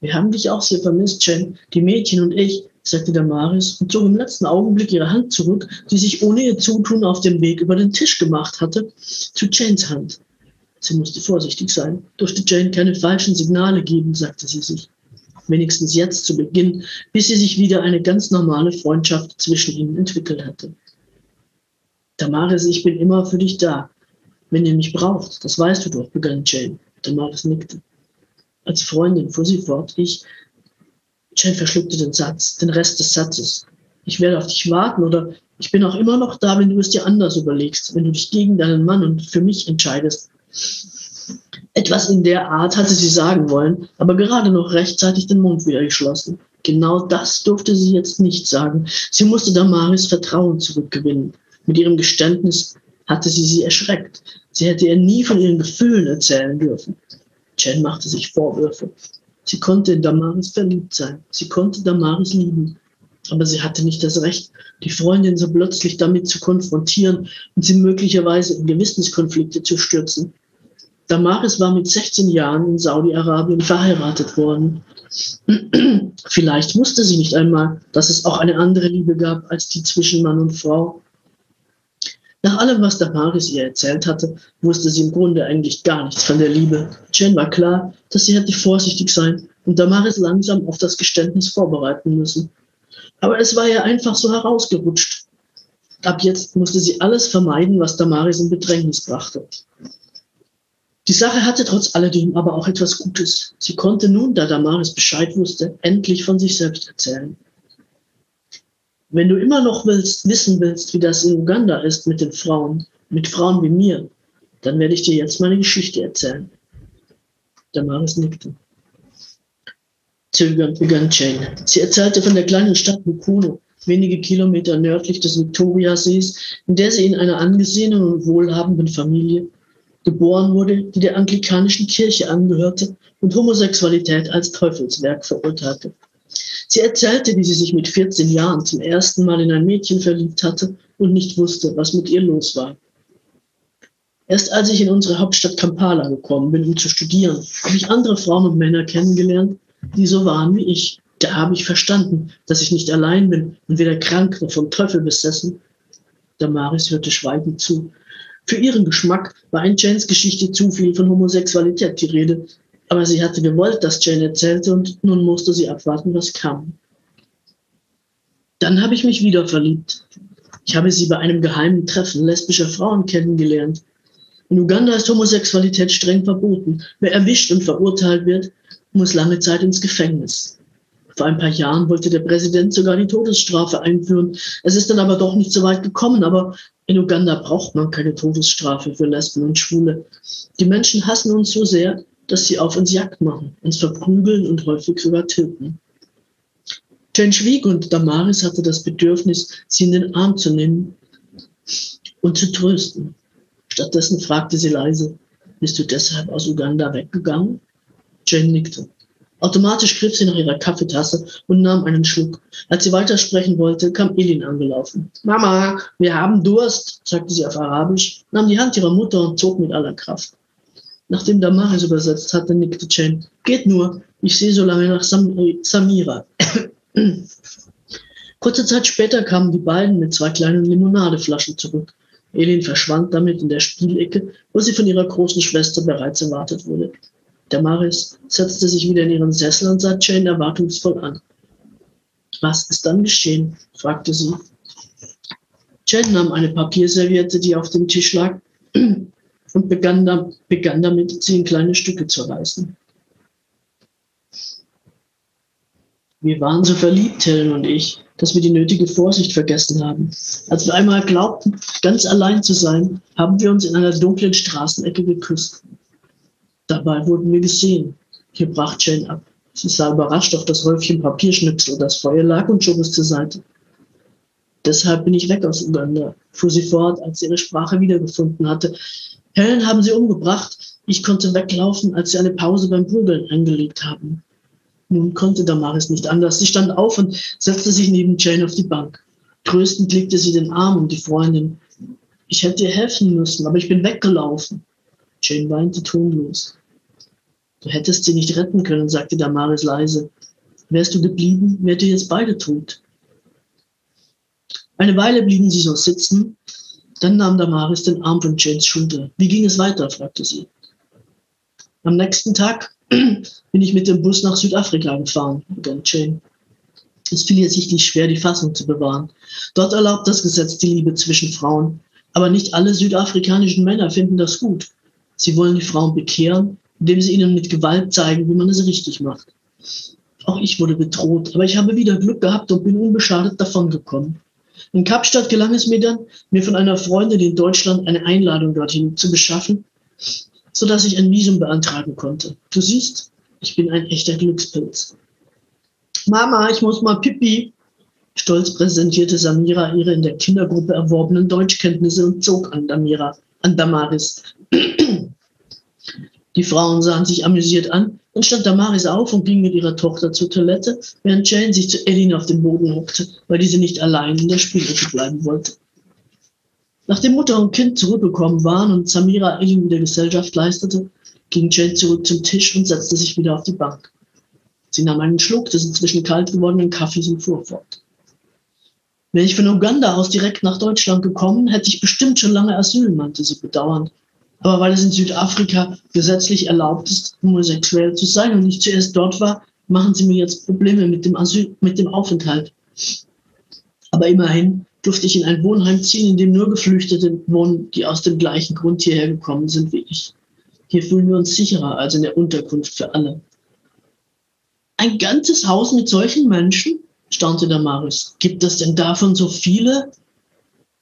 Wir haben dich auch sehr vermisst, Jen. Die Mädchen und ich, sagte Damaris und zog im letzten Augenblick ihre Hand zurück, die sich ohne ihr Zutun auf dem Weg über den Tisch gemacht hatte, zu Janes Hand. Sie musste vorsichtig sein, durfte Jane keine falschen Signale geben, sagte sie sich. Wenigstens jetzt zu Beginn, bis sie sich wieder eine ganz normale Freundschaft zwischen ihnen entwickelt hatte. Damaris, ich bin immer für dich da, wenn ihr mich braucht. Das weißt du doch, begann Jane. Damaris nickte. Als Freundin fuhr sie fort. Ich, Jane verschluckte den Satz, den Rest des Satzes. Ich werde auf dich warten oder ich bin auch immer noch da, wenn du es dir anders überlegst, wenn du dich gegen deinen Mann und für mich entscheidest. Etwas in der Art hatte sie sagen wollen, aber gerade noch rechtzeitig den Mund wieder geschlossen. Genau das durfte sie jetzt nicht sagen. Sie musste Damaris Vertrauen zurückgewinnen. Mit ihrem Geständnis hatte sie sie erschreckt. Sie hätte ihr nie von ihren Gefühlen erzählen dürfen. Jen machte sich Vorwürfe. Sie konnte in Damaris verliebt sein. Sie konnte Damaris lieben. Aber sie hatte nicht das Recht, die Freundin so plötzlich damit zu konfrontieren und sie möglicherweise in Gewissenskonflikte zu stürzen. Damaris war mit 16 Jahren in Saudi-Arabien verheiratet worden. Vielleicht wusste sie nicht einmal, dass es auch eine andere Liebe gab als die zwischen Mann und Frau. Nach allem, was Damaris ihr erzählt hatte, wusste sie im Grunde eigentlich gar nichts von der Liebe. Jen war klar, dass sie hätte vorsichtig sein und Damaris langsam auf das Geständnis vorbereiten müssen. Aber es war ja einfach so herausgerutscht. Ab jetzt musste sie alles vermeiden, was Damaris in Bedrängnis brachte. Die Sache hatte trotz alledem aber auch etwas Gutes. Sie konnte nun, da Damaris Bescheid wusste, endlich von sich selbst erzählen. Wenn du immer noch willst, wissen willst, wie das in Uganda ist mit den Frauen, mit Frauen wie mir, dann werde ich dir jetzt meine Geschichte erzählen. Damaris nickte. Zögernd begann Jane. Sie erzählte von der kleinen Stadt Mukuno, wenige Kilometer nördlich des Victoriasees, in der sie in einer angesehenen und wohlhabenden Familie geboren wurde, die der anglikanischen Kirche angehörte und Homosexualität als Teufelswerk verurteilte. Sie erzählte, wie sie sich mit 14 Jahren zum ersten Mal in ein Mädchen verliebt hatte und nicht wusste, was mit ihr los war. Erst als ich in unsere Hauptstadt Kampala gekommen bin, um zu studieren, habe ich andere Frauen und Männer kennengelernt, die so waren wie ich. Da habe ich verstanden, dass ich nicht allein bin und weder krank noch vom Teufel besessen. Damaris hörte schweigend zu. Für ihren Geschmack war in Janes Geschichte zu viel von Homosexualität die Rede, aber sie hatte gewollt, dass Jane erzählte und nun musste sie abwarten, was kam. Dann habe ich mich wieder verliebt. Ich habe sie bei einem geheimen Treffen lesbischer Frauen kennengelernt. In Uganda ist Homosexualität streng verboten. Wer erwischt und verurteilt wird, muss lange Zeit ins Gefängnis. Vor ein paar Jahren wollte der Präsident sogar die Todesstrafe einführen. Es ist dann aber doch nicht so weit gekommen. Aber in Uganda braucht man keine Todesstrafe für Lesben und Schwule. Die Menschen hassen uns so sehr, dass sie auf uns Jagd machen, uns verprügeln und häufig sogar töten. Jane schwieg und Damaris hatte das Bedürfnis, sie in den Arm zu nehmen und zu trösten. Stattdessen fragte sie leise, bist du deshalb aus Uganda weggegangen? Jane nickte. Automatisch griff sie nach ihrer Kaffeetasse und nahm einen Schluck. Als sie weitersprechen wollte, kam Elin angelaufen. Mama, wir haben Durst, sagte sie auf Arabisch, nahm die Hand ihrer Mutter und zog mit aller Kraft. Nachdem Damaris übersetzt hatte, nickte Jane. Geht nur, ich sehe so lange nach Sam Samira. Kurze Zeit später kamen die beiden mit zwei kleinen Limonadeflaschen zurück. Elin verschwand damit in der Spielecke, wo sie von ihrer großen Schwester bereits erwartet wurde. Damaris setzte sich wieder in ihren Sessel und sah Jane erwartungsvoll an. Was ist dann geschehen? fragte sie. Jane nahm eine Papierserviette, die auf dem Tisch lag, und begann, da, begann damit, sie in kleine Stücke zu reißen. Wir waren so verliebt, Helen und ich, dass wir die nötige Vorsicht vergessen haben. Als wir einmal glaubten, ganz allein zu sein, haben wir uns in einer dunklen Straßenecke geküsst. Dabei wurden wir gesehen. Hier brach Jane ab. Sie sah überrascht auf das Häufchen Papierschnipsel, das vor ihr lag und schob es zur Seite. Deshalb bin ich weg aus Uganda, fuhr sie fort, als sie ihre Sprache wiedergefunden hatte. Helen haben sie umgebracht. Ich konnte weglaufen, als sie eine Pause beim Prügeln eingelegt haben. Nun konnte Damaris nicht anders. Sie stand auf und setzte sich neben Jane auf die Bank. Tröstend legte sie den Arm um die Freundin. Ich hätte ihr helfen müssen, aber ich bin weggelaufen. Jane weinte tonlos. Du hättest sie nicht retten können, sagte Damaris leise. Wärst du geblieben, wärt ihr jetzt beide tot. Eine Weile blieben sie so sitzen, dann nahm Damaris den Arm von Janes Schulter. Wie ging es weiter? fragte sie. Am nächsten Tag bin ich mit dem Bus nach Südafrika gefahren, begann Jane. Es fiel ihr sichtlich schwer, die Fassung zu bewahren. Dort erlaubt das Gesetz die Liebe zwischen Frauen. Aber nicht alle südafrikanischen Männer finden das gut. Sie wollen die Frauen bekehren, indem sie ihnen mit Gewalt zeigen, wie man es richtig macht. Auch ich wurde bedroht, aber ich habe wieder Glück gehabt und bin unbeschadet davongekommen. In Kapstadt gelang es mir dann, mir von einer Freundin in Deutschland eine Einladung dorthin zu beschaffen, sodass ich ein Visum beantragen konnte. Du siehst, ich bin ein echter Glückspilz. Mama, ich muss mal pipi. Stolz präsentierte Samira ihre in der Kindergruppe erworbenen Deutschkenntnisse und zog an Damira, an Damaris. Die Frauen sahen sich amüsiert an. Dann stand Damaris auf und ging mit ihrer Tochter zur Toilette, während Jane sich zu Elin auf dem Boden hockte, weil diese nicht allein in der Spielecke bleiben wollte. Nachdem Mutter und Kind zurückgekommen waren und Samira Elin wieder Gesellschaft leistete, ging Jane zurück zum Tisch und setzte sich wieder auf die Bank. Sie nahm einen Schluck des inzwischen kalt gewordenen Kaffees und fuhr fort. Wäre ich von Uganda aus direkt nach Deutschland gekommen, hätte ich bestimmt schon lange Asyl, meinte sie bedauernd. Aber weil es in Südafrika gesetzlich erlaubt ist, homosexuell zu sein und ich zuerst dort war, machen sie mir jetzt Probleme mit dem, Asyl, mit dem Aufenthalt. Aber immerhin durfte ich in ein Wohnheim ziehen, in dem nur Geflüchtete wohnen, die aus dem gleichen Grund hierher gekommen sind wie ich. Hier fühlen wir uns sicherer als in der Unterkunft für alle. Ein ganzes Haus mit solchen Menschen? staunte der Marius. Gibt es denn davon so viele?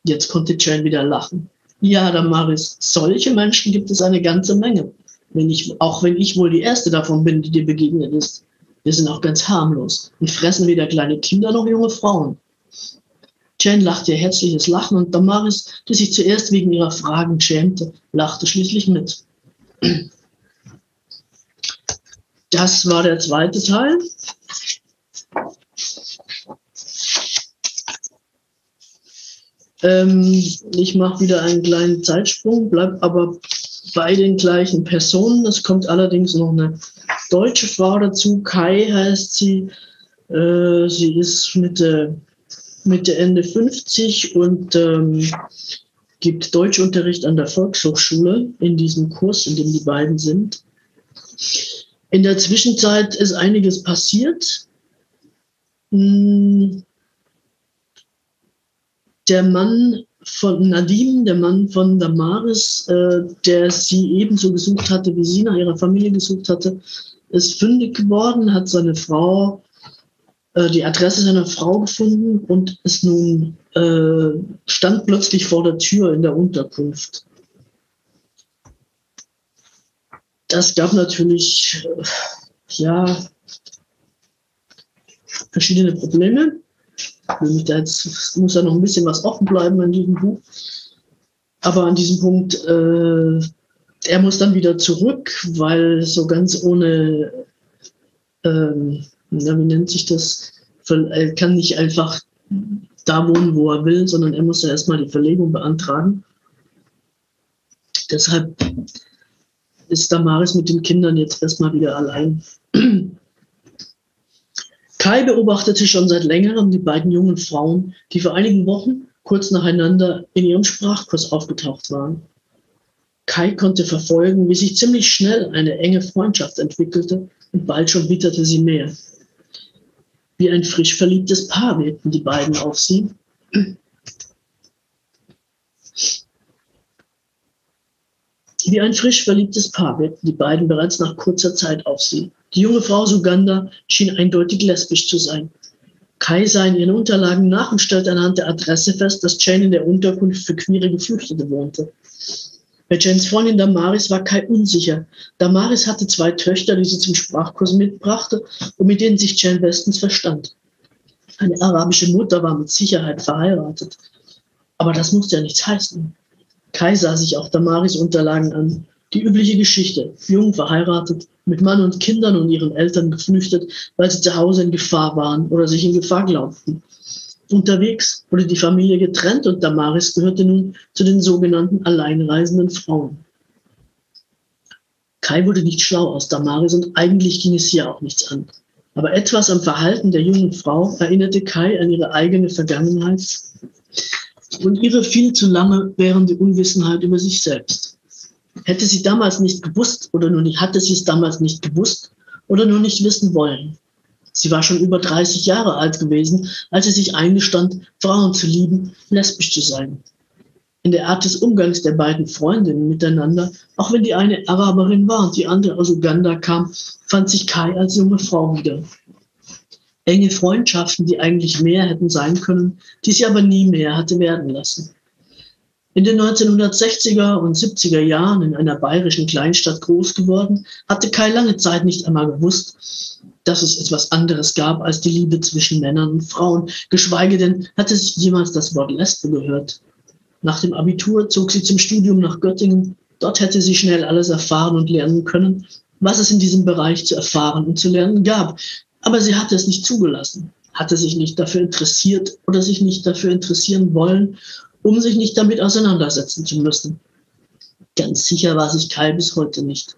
Jetzt konnte Jane wieder lachen. Ja, Damaris, solche Menschen gibt es eine ganze Menge. Wenn ich, auch wenn ich wohl die erste davon bin, die dir begegnet ist. Wir sind auch ganz harmlos und fressen weder kleine Kinder noch junge Frauen. Jane lachte ihr herzliches Lachen und Damaris, die sich zuerst wegen ihrer Fragen schämte, lachte schließlich mit. Das war der zweite Teil. Ähm, ich mache wieder einen kleinen Zeitsprung, bleibe aber bei den gleichen Personen. Es kommt allerdings noch eine deutsche Frau dazu. Kai heißt sie. Äh, sie ist Mitte, Mitte Ende 50 und ähm, gibt Deutschunterricht an der Volkshochschule in diesem Kurs, in dem die beiden sind. In der Zwischenzeit ist einiges passiert. Hm, der Mann von Nadim, der Mann von Damaris, äh, der sie ebenso gesucht hatte, wie sie nach ihrer Familie gesucht hatte, ist fündig geworden, hat seine Frau, äh, die Adresse seiner Frau gefunden und ist nun, äh, stand plötzlich vor der Tür in der Unterkunft. Das gab natürlich, äh, ja, verschiedene Probleme. Nämlich da jetzt muss ja noch ein bisschen was offen bleiben in diesem Buch. Aber an diesem Punkt, äh, er muss dann wieder zurück, weil so ganz ohne, ähm, wie nennt sich das, er kann nicht einfach da wohnen, wo er will, sondern er muss ja erstmal die Verlegung beantragen. Deshalb ist Damaris mit den Kindern jetzt erstmal wieder allein. Kai beobachtete schon seit längerem die beiden jungen Frauen, die vor einigen Wochen kurz nacheinander in ihrem Sprachkurs aufgetaucht waren. Kai konnte verfolgen, wie sich ziemlich schnell eine enge Freundschaft entwickelte und bald schon witterte sie mehr. Wie ein frisch verliebtes Paar wirkten die beiden auf sie. Wie ein frisch verliebtes Paar wirkten die beiden bereits nach kurzer Zeit auf sie. Die junge Frau aus Uganda schien eindeutig lesbisch zu sein. Kai sah in ihren Unterlagen nach und stellte anhand der Adresse fest, dass Jane in der Unterkunft für queere Geflüchtete wohnte. Bei Janes Freundin Damaris war Kai unsicher. Damaris hatte zwei Töchter, die sie zum Sprachkurs mitbrachte und mit denen sich Jane bestens verstand. Eine arabische Mutter war mit Sicherheit verheiratet. Aber das musste ja nichts heißen. Kai sah sich auch Damaris Unterlagen an. Die übliche Geschichte. Jung verheiratet, mit Mann und Kindern und ihren Eltern geflüchtet, weil sie zu Hause in Gefahr waren oder sich in Gefahr glaubten. Unterwegs wurde die Familie getrennt und Damaris gehörte nun zu den sogenannten alleinreisenden Frauen. Kai wurde nicht schlau aus Damaris und eigentlich ging es hier auch nichts an. Aber etwas am Verhalten der jungen Frau erinnerte Kai an ihre eigene Vergangenheit und ihre viel zu lange währende Unwissenheit über sich selbst. Hätte sie damals nicht gewusst oder nur nicht, hatte sie es damals nicht gewusst oder nur nicht wissen wollen. Sie war schon über 30 Jahre alt gewesen, als sie sich eingestand, Frauen zu lieben, lesbisch zu sein. In der Art des Umgangs der beiden Freundinnen miteinander, auch wenn die eine Araberin war und die andere aus Uganda kam, fand sich Kai als junge Frau wieder. Enge Freundschaften, die eigentlich mehr hätten sein können, die sie aber nie mehr hatte werden lassen. In den 1960er und 70er Jahren in einer bayerischen Kleinstadt groß geworden, hatte Kai lange Zeit nicht einmal gewusst, dass es etwas anderes gab als die Liebe zwischen Männern und Frauen, geschweige denn hatte sich jemals das Wort Lesbe gehört. Nach dem Abitur zog sie zum Studium nach Göttingen. Dort hätte sie schnell alles erfahren und lernen können, was es in diesem Bereich zu erfahren und zu lernen gab. Aber sie hatte es nicht zugelassen, hatte sich nicht dafür interessiert oder sich nicht dafür interessieren wollen, um sich nicht damit auseinandersetzen zu müssen. Ganz sicher war sich Kai bis heute nicht.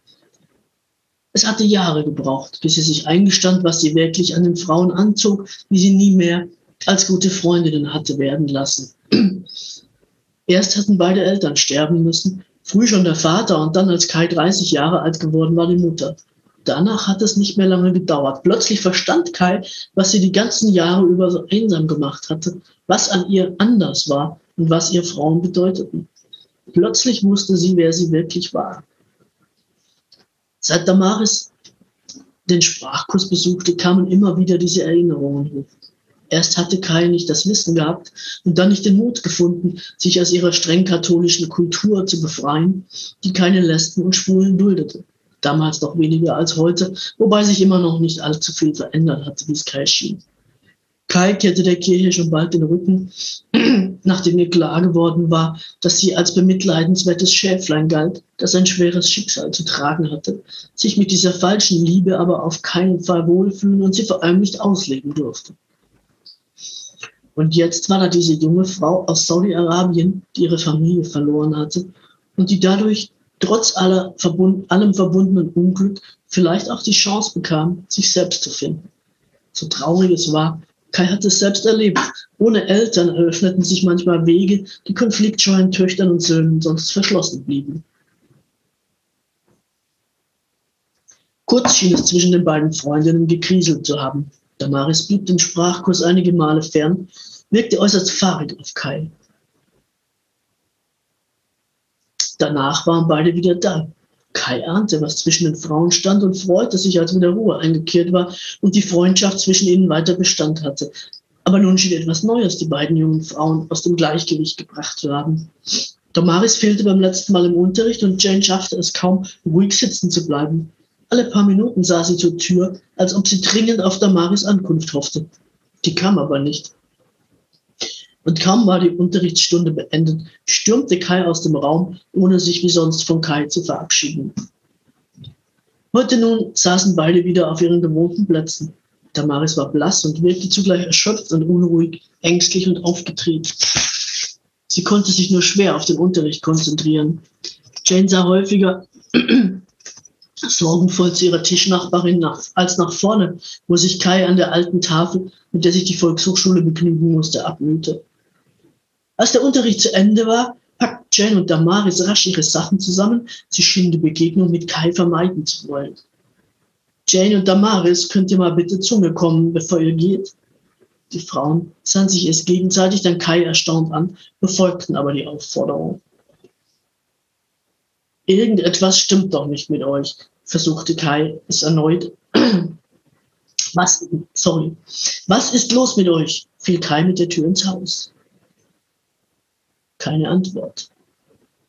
Es hatte Jahre gebraucht, bis sie sich eingestand, was sie wirklich an den Frauen anzog, die sie nie mehr als gute Freundinnen hatte werden lassen. Erst hatten beide Eltern sterben müssen, früh schon der Vater und dann, als Kai 30 Jahre alt geworden war, die Mutter. Danach hat es nicht mehr lange gedauert. Plötzlich verstand Kai, was sie die ganzen Jahre über so einsam gemacht hatte, was an ihr anders war und was ihr Frauen bedeuteten. Plötzlich wusste sie, wer sie wirklich war. Seit Damaris den Sprachkurs besuchte, kamen immer wieder diese Erinnerungen hoch. Erst hatte Kai nicht das Wissen gehabt und dann nicht den Mut gefunden, sich aus ihrer streng katholischen Kultur zu befreien, die keine Lesben und Schwulen duldete. Damals noch weniger als heute, wobei sich immer noch nicht allzu viel verändert hatte, wie es Kai schien. Kai kehrte der Kirche schon bald den Rücken, nachdem ihr klar geworden war, dass sie als bemitleidenswertes Schäflein galt, das ein schweres Schicksal zu tragen hatte, sich mit dieser falschen Liebe aber auf keinen Fall wohlfühlen und sie vor allem nicht ausleben durfte. Und jetzt war da diese junge Frau aus Saudi-Arabien, die ihre Familie verloren hatte und die dadurch trotz aller verbund allem verbundenen Unglück vielleicht auch die Chance bekam, sich selbst zu finden. So traurig es war, Kai hat es selbst erlebt. Ohne Eltern eröffneten sich manchmal Wege, die konfliktscheuen Töchtern und Söhnen sonst verschlossen blieben. Kurz schien es zwischen den beiden Freundinnen gekriselt zu haben. Damaris blieb den Sprachkurs einige Male fern, wirkte äußerst fahrig auf Kai. Danach waren beide wieder da. Kai ahnte, was zwischen den Frauen stand und freute sich, als wieder Ruhe eingekehrt war und die Freundschaft zwischen ihnen weiter Bestand hatte. Aber nun schien etwas Neues die beiden jungen Frauen aus dem Gleichgewicht gebracht zu haben. Damaris fehlte beim letzten Mal im Unterricht und Jane schaffte es kaum, ruhig sitzen zu bleiben. Alle paar Minuten sah sie zur Tür, als ob sie dringend auf Damaris Ankunft hoffte. Die kam aber nicht. Und kaum war die Unterrichtsstunde beendet, stürmte Kai aus dem Raum, ohne sich wie sonst von Kai zu verabschieden. Heute nun saßen beide wieder auf ihren gewohnten Plätzen. Damaris war blass und wirkte zugleich erschöpft und unruhig, ängstlich und aufgetrieben. Sie konnte sich nur schwer auf den Unterricht konzentrieren. Jane sah häufiger sorgenvoll zu ihrer Tischnachbarin nach, als nach vorne, wo sich Kai an der alten Tafel, mit der sich die Volkshochschule begnügen musste, abmühte. Als der Unterricht zu Ende war, packten Jane und Damaris rasch ihre Sachen zusammen. Sie schienen die Begegnung mit Kai vermeiden zu wollen. Jane und Damaris, könnt ihr mal bitte zu mir kommen, bevor ihr geht? Die Frauen sahen sich es gegenseitig dann Kai erstaunt an, befolgten aber die Aufforderung. Irgendetwas stimmt doch nicht mit euch, versuchte Kai es erneut. Was, sorry, was ist los mit euch? fiel Kai mit der Tür ins Haus. Keine Antwort.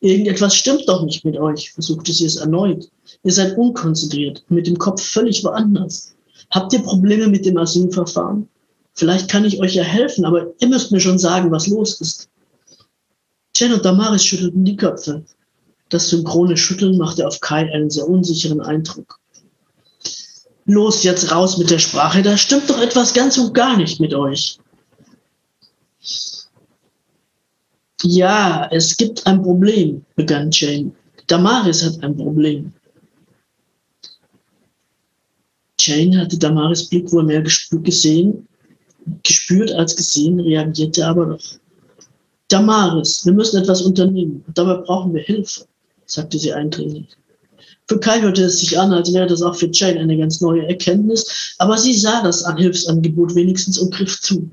Irgendetwas stimmt doch nicht mit euch, versuchte sie es erneut. Ihr seid unkonzentriert, mit dem Kopf völlig woanders. Habt ihr Probleme mit dem Asylverfahren? Vielleicht kann ich euch ja helfen, aber ihr müsst mir schon sagen, was los ist. Jen und Damaris schüttelten die Köpfe. Das synchrone Schütteln machte auf Kai einen sehr unsicheren Eindruck. Los, jetzt raus mit der Sprache, da stimmt doch etwas ganz und gar nicht mit euch. Ja, es gibt ein Problem, begann Jane. Damaris hat ein Problem. Jane hatte Damaris Blick wohl mehr gesehen, gespürt als gesehen, reagierte aber noch. Damaris, wir müssen etwas unternehmen und dabei brauchen wir Hilfe. sagte sie eindringlich. Für Kai hörte es sich an, als wäre das auch für Jane eine ganz neue Erkenntnis, aber sie sah das Hilfsangebot wenigstens und griff zu.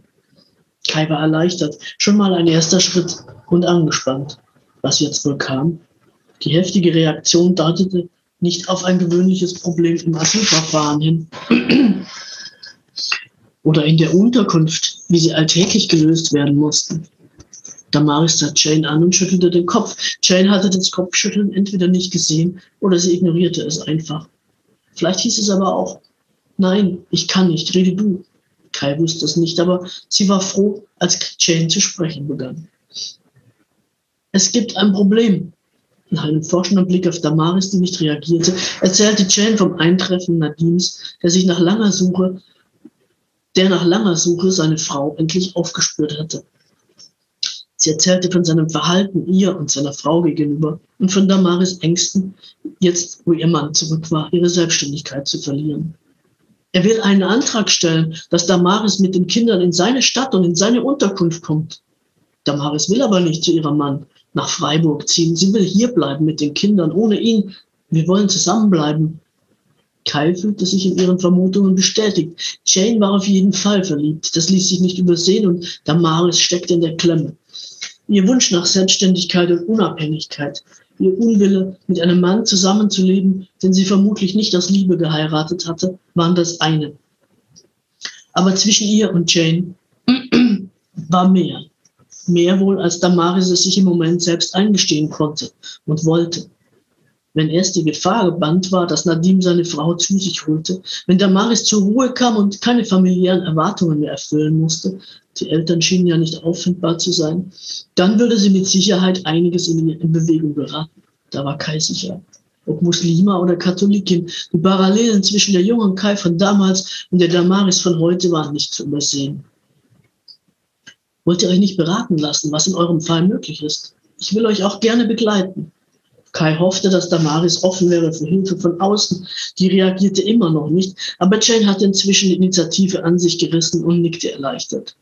Kai war erleichtert, schon mal ein erster Schritt und angespannt. Was jetzt wohl kam? Die heftige Reaktion deutete nicht auf ein gewöhnliches Problem im Asylverfahren hin oder in der Unterkunft, wie sie alltäglich gelöst werden mussten. Damaris sah Jane an und schüttelte den Kopf. Jane hatte das Kopfschütteln entweder nicht gesehen oder sie ignorierte es einfach. Vielleicht hieß es aber auch, nein, ich kann nicht, rede du. Kai wusste es nicht, aber sie war froh, als Jane zu sprechen begann. Es gibt ein Problem. Nach einem forschenden Blick auf Damaris, die nicht reagierte, erzählte Jane vom Eintreffen Nadims, der sich nach langer Suche, der nach langer Suche seine Frau endlich aufgespürt hatte. Sie erzählte von seinem Verhalten ihr und seiner Frau gegenüber und von Damaris Ängsten, jetzt wo ihr Mann zurück war, ihre Selbstständigkeit zu verlieren. Er will einen Antrag stellen, dass Damaris mit den Kindern in seine Stadt und in seine Unterkunft kommt. Damaris will aber nicht zu ihrem Mann nach Freiburg ziehen. Sie will hier bleiben mit den Kindern, ohne ihn. Wir wollen zusammenbleiben. Kai fühlte sich in ihren Vermutungen bestätigt. Jane war auf jeden Fall verliebt. Das ließ sich nicht übersehen und Damaris steckte in der Klemme. Ihr Wunsch nach Selbstständigkeit und Unabhängigkeit, ihr Unwille, mit einem Mann zusammenzuleben, den sie vermutlich nicht aus Liebe geheiratet hatte, waren das eine. Aber zwischen ihr und Jane war mehr. Mehr wohl, als Damaris es sich im Moment selbst eingestehen konnte und wollte wenn erst die Gefahr gebannt war, dass Nadim seine Frau zu sich holte, wenn Damaris zur Ruhe kam und keine familiären Erwartungen mehr erfüllen musste, die Eltern schienen ja nicht auffindbar zu sein, dann würde sie mit Sicherheit einiges in, in Bewegung geraten. Da war Kai sicher. Ob Muslima oder Katholikin, die Parallelen zwischen der jungen Kai von damals und der Damaris von heute waren nicht zu übersehen. Wollt ihr euch nicht beraten lassen, was in eurem Fall möglich ist? Ich will euch auch gerne begleiten. Kai hoffte, dass Damaris offen wäre für Hilfe von außen. Die reagierte immer noch nicht, aber Jane hatte inzwischen die Initiative an sich gerissen und nickte erleichtert.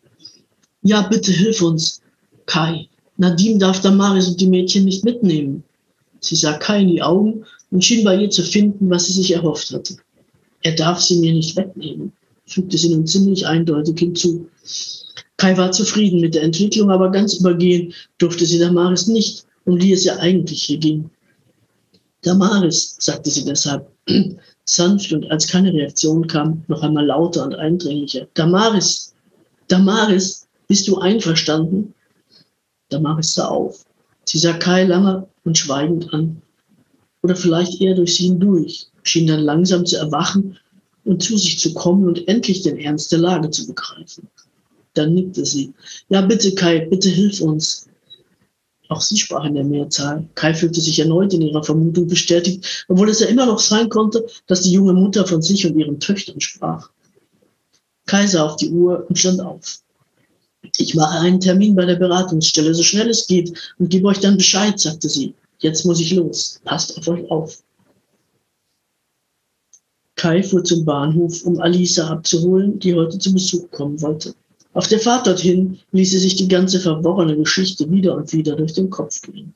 Ja, bitte hilf uns. Kai, Nadim darf Damaris und die Mädchen nicht mitnehmen. Sie sah Kai in die Augen und schien bei ihr zu finden, was sie sich erhofft hatte. Er darf sie mir nicht wegnehmen, fügte sie nun ziemlich eindeutig hinzu. Kai war zufrieden mit der Entwicklung, aber ganz übergehen durfte sie Damaris nicht, um die es ja eigentlich hier ging. Damaris, sagte sie deshalb, sanft und als keine Reaktion kam, noch einmal lauter und eindringlicher. Damaris, Damaris, bist du einverstanden? Damaris sah auf. Sie sah Kai lange und schweigend an. Oder vielleicht eher durch sie hindurch, schien dann langsam zu erwachen und zu sich zu kommen und endlich den Ernst der Lage zu begreifen. Dann nickte sie. Ja, bitte, Kai, bitte hilf uns. Auch sie sprach in der Mehrzahl. Kai fühlte sich erneut in ihrer Vermutung bestätigt, obwohl es ja immer noch sein konnte, dass die junge Mutter von sich und ihren Töchtern sprach. Kai sah auf die Uhr und stand auf. Ich mache einen Termin bei der Beratungsstelle, so schnell es geht, und gebe euch dann Bescheid, sagte sie. Jetzt muss ich los. Passt auf euch auf. Kai fuhr zum Bahnhof, um Alisa abzuholen, die heute zu Besuch kommen wollte. Auf der Fahrt dorthin ließ sie sich die ganze verworrene Geschichte wieder und wieder durch den Kopf gehen.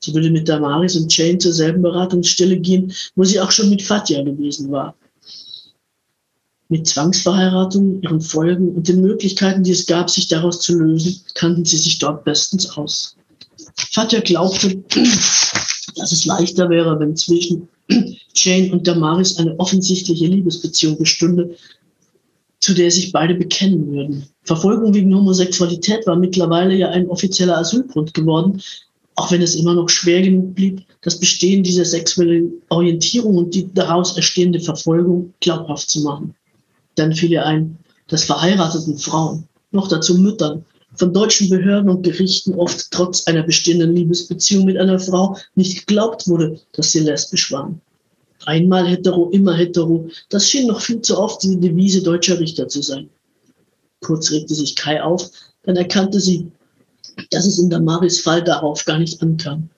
Sie würde mit Damaris und Jane zur selben Beratungsstelle gehen, wo sie auch schon mit Fatja gewesen war. Mit Zwangsverheiratung, ihren Folgen und den Möglichkeiten, die es gab, sich daraus zu lösen, kannten sie sich dort bestens aus. Fatja glaubte, dass es leichter wäre, wenn zwischen Jane und Damaris eine offensichtliche Liebesbeziehung bestünde, zu der sich beide bekennen würden. Verfolgung wegen Homosexualität war mittlerweile ja ein offizieller Asylgrund geworden, auch wenn es immer noch schwer genug blieb, das Bestehen dieser sexuellen Orientierung und die daraus entstehende Verfolgung glaubhaft zu machen. Dann fiel ihr ein, dass verheirateten Frauen, noch dazu Müttern, von deutschen Behörden und Gerichten oft trotz einer bestehenden Liebesbeziehung mit einer Frau nicht geglaubt wurde, dass sie lesbisch waren. Einmal hetero, immer hetero. Das schien noch viel zu oft die Devise deutscher Richter zu sein. Kurz regte sich Kai auf, dann erkannte sie, dass es in Damaris Fall darauf gar nicht ankam.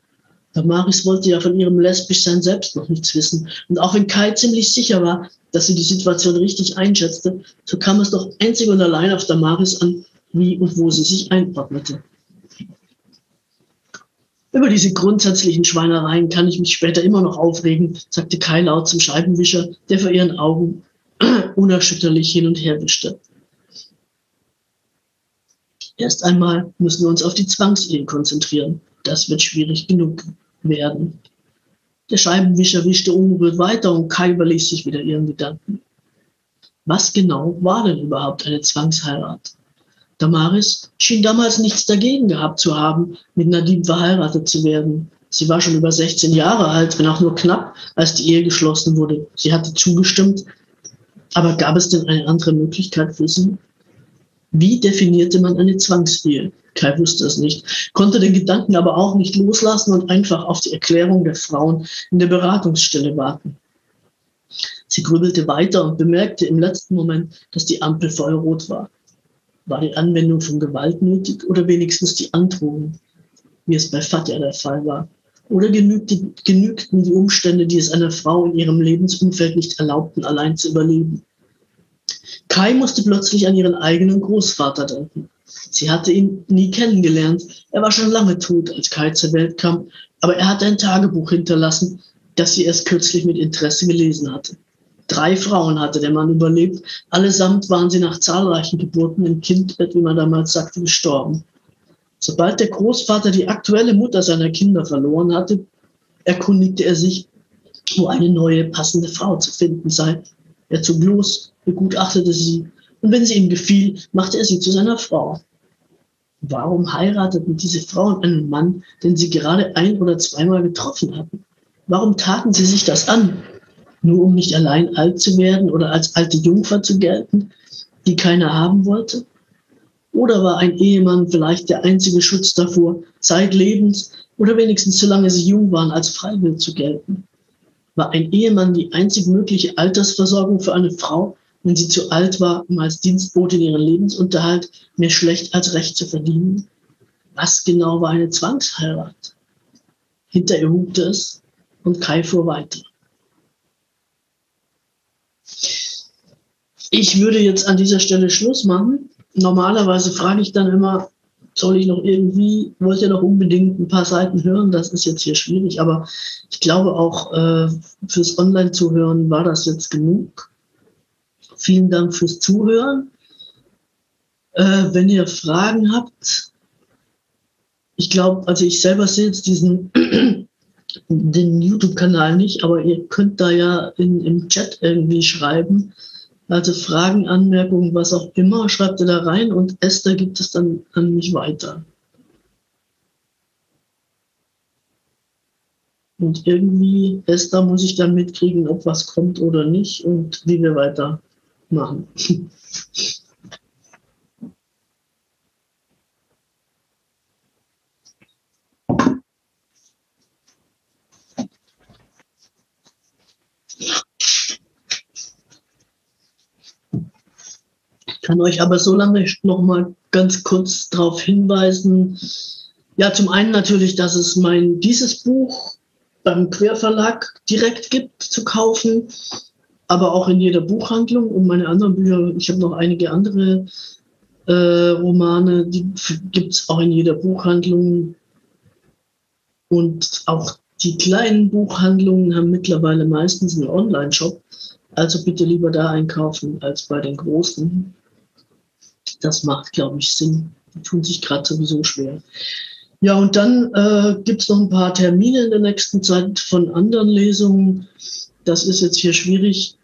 Damaris wollte ja von ihrem Lesbischsein selbst noch nichts wissen. Und auch wenn Kai ziemlich sicher war, dass sie die Situation richtig einschätzte, so kam es doch einzig und allein auf Damaris an, wie und wo sie sich einordnete. Über diese grundsätzlichen Schweinereien kann ich mich später immer noch aufregen, sagte Kai laut zum Scheibenwischer, der vor ihren Augen unerschütterlich hin und her wischte. Erst einmal müssen wir uns auf die Zwangsehe konzentrieren. Das wird schwierig genug werden. Der Scheibenwischer wischte ungerührt weiter und Kai überließ sich wieder ihren Gedanken. Was genau war denn überhaupt eine Zwangsheirat? Damaris schien damals nichts dagegen gehabt zu haben, mit Nadim verheiratet zu werden. Sie war schon über 16 Jahre alt, wenn auch nur knapp, als die Ehe geschlossen wurde. Sie hatte zugestimmt. Aber gab es denn eine andere Möglichkeit für sie? Wie definierte man eine Zwangsehe? Kai wusste es nicht, konnte den Gedanken aber auch nicht loslassen und einfach auf die Erklärung der Frauen in der Beratungsstelle warten. Sie grübelte weiter und bemerkte im letzten Moment, dass die Ampel feuerrot war. War die Anwendung von Gewalt nötig oder wenigstens die Androhung, wie es bei Fatja der Fall war? Oder genügte, genügten die Umstände, die es einer Frau in ihrem Lebensumfeld nicht erlaubten, allein zu überleben? Kai musste plötzlich an ihren eigenen Großvater denken. Sie hatte ihn nie kennengelernt. Er war schon lange tot, als Kai zur Welt kam, aber er hatte ein Tagebuch hinterlassen, das sie erst kürzlich mit Interesse gelesen hatte. Drei Frauen hatte der Mann überlebt. Allesamt waren sie nach zahlreichen Geburten im Kindbett, wie man damals sagte, gestorben. Sobald der Großvater die aktuelle Mutter seiner Kinder verloren hatte, erkundigte er sich, wo eine neue passende Frau zu finden sei. Er zog los, begutachtete sie und wenn sie ihm gefiel, machte er sie zu seiner Frau. Warum heirateten diese Frauen einen Mann, den sie gerade ein oder zweimal getroffen hatten? Warum taten sie sich das an? nur um nicht allein alt zu werden oder als alte Jungfer zu gelten, die keiner haben wollte? Oder war ein Ehemann vielleicht der einzige Schutz davor, zeitlebens oder wenigstens solange sie jung waren, als freiwillig zu gelten? War ein Ehemann die einzig mögliche Altersversorgung für eine Frau, wenn sie zu alt war, um als Dienstbotin ihren Lebensunterhalt mehr schlecht als recht zu verdienen? Was genau war eine Zwangsheirat? Hinter ihr hupte es und Kai fuhr weiter. Ich würde jetzt an dieser Stelle Schluss machen. Normalerweise frage ich dann immer, soll ich noch irgendwie, wollt ihr noch unbedingt ein paar Seiten hören? Das ist jetzt hier schwierig, aber ich glaube auch äh, fürs Online-Zuhören war das jetzt genug. Vielen Dank fürs Zuhören. Äh, wenn ihr Fragen habt, ich glaube, also ich selber sehe jetzt diesen den YouTube-Kanal nicht, aber ihr könnt da ja in, im Chat irgendwie schreiben. Also Fragen, Anmerkungen, was auch immer, schreibt ihr da rein und Esther gibt es dann an mich weiter. Und irgendwie, Esther muss ich dann mitkriegen, ob was kommt oder nicht und wie wir weitermachen. kann euch aber so lange noch mal ganz kurz darauf hinweisen. Ja, zum einen natürlich, dass es mein dieses Buch beim Querverlag direkt gibt zu kaufen, aber auch in jeder Buchhandlung und meine anderen Bücher. Ich habe noch einige andere äh, Romane, die gibt es auch in jeder Buchhandlung. Und auch die kleinen Buchhandlungen haben mittlerweile meistens einen Online-Shop. Also bitte lieber da einkaufen als bei den großen das macht, glaube ich, Sinn. Die tun sich gerade sowieso schwer. Ja, und dann äh, gibt es noch ein paar Termine in der nächsten Zeit von anderen Lesungen. Das ist jetzt hier schwierig,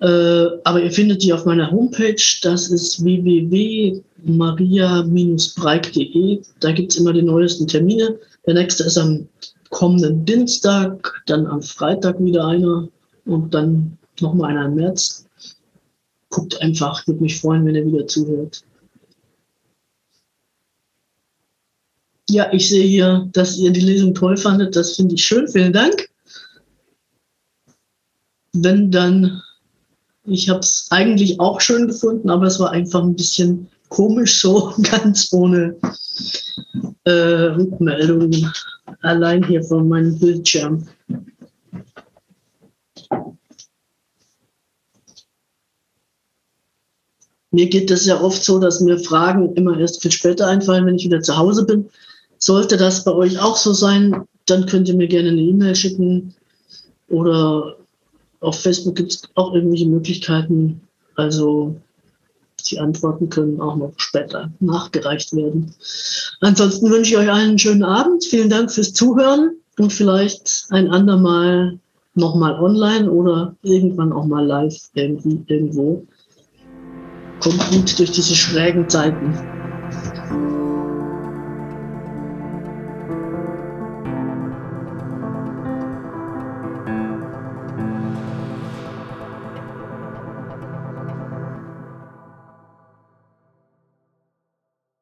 äh, aber ihr findet die auf meiner Homepage. Das ist www.maria-breik.de. Da gibt es immer die neuesten Termine. Der nächste ist am kommenden Dienstag, dann am Freitag wieder einer und dann nochmal einer im März. Guckt einfach, würde mich freuen, wenn ihr wieder zuhört. Ja, ich sehe hier, dass ihr die Lesung toll fandet. Das finde ich schön. Vielen Dank. Wenn dann, ich habe es eigentlich auch schön gefunden, aber es war einfach ein bisschen komisch, so ganz ohne äh, Rückmeldung, allein hier von meinem Bildschirm. Mir geht es ja oft so, dass mir Fragen immer erst viel später einfallen, wenn ich wieder zu Hause bin. Sollte das bei euch auch so sein, dann könnt ihr mir gerne eine E-Mail schicken oder auf Facebook gibt es auch irgendwelche Möglichkeiten. Also die Antworten können auch noch später nachgereicht werden. Ansonsten wünsche ich euch einen schönen Abend. Vielen Dank fürs Zuhören und vielleicht ein andermal nochmal online oder irgendwann auch mal live irgendwie irgendwo. Kommt gut durch diese schrägen Zeiten.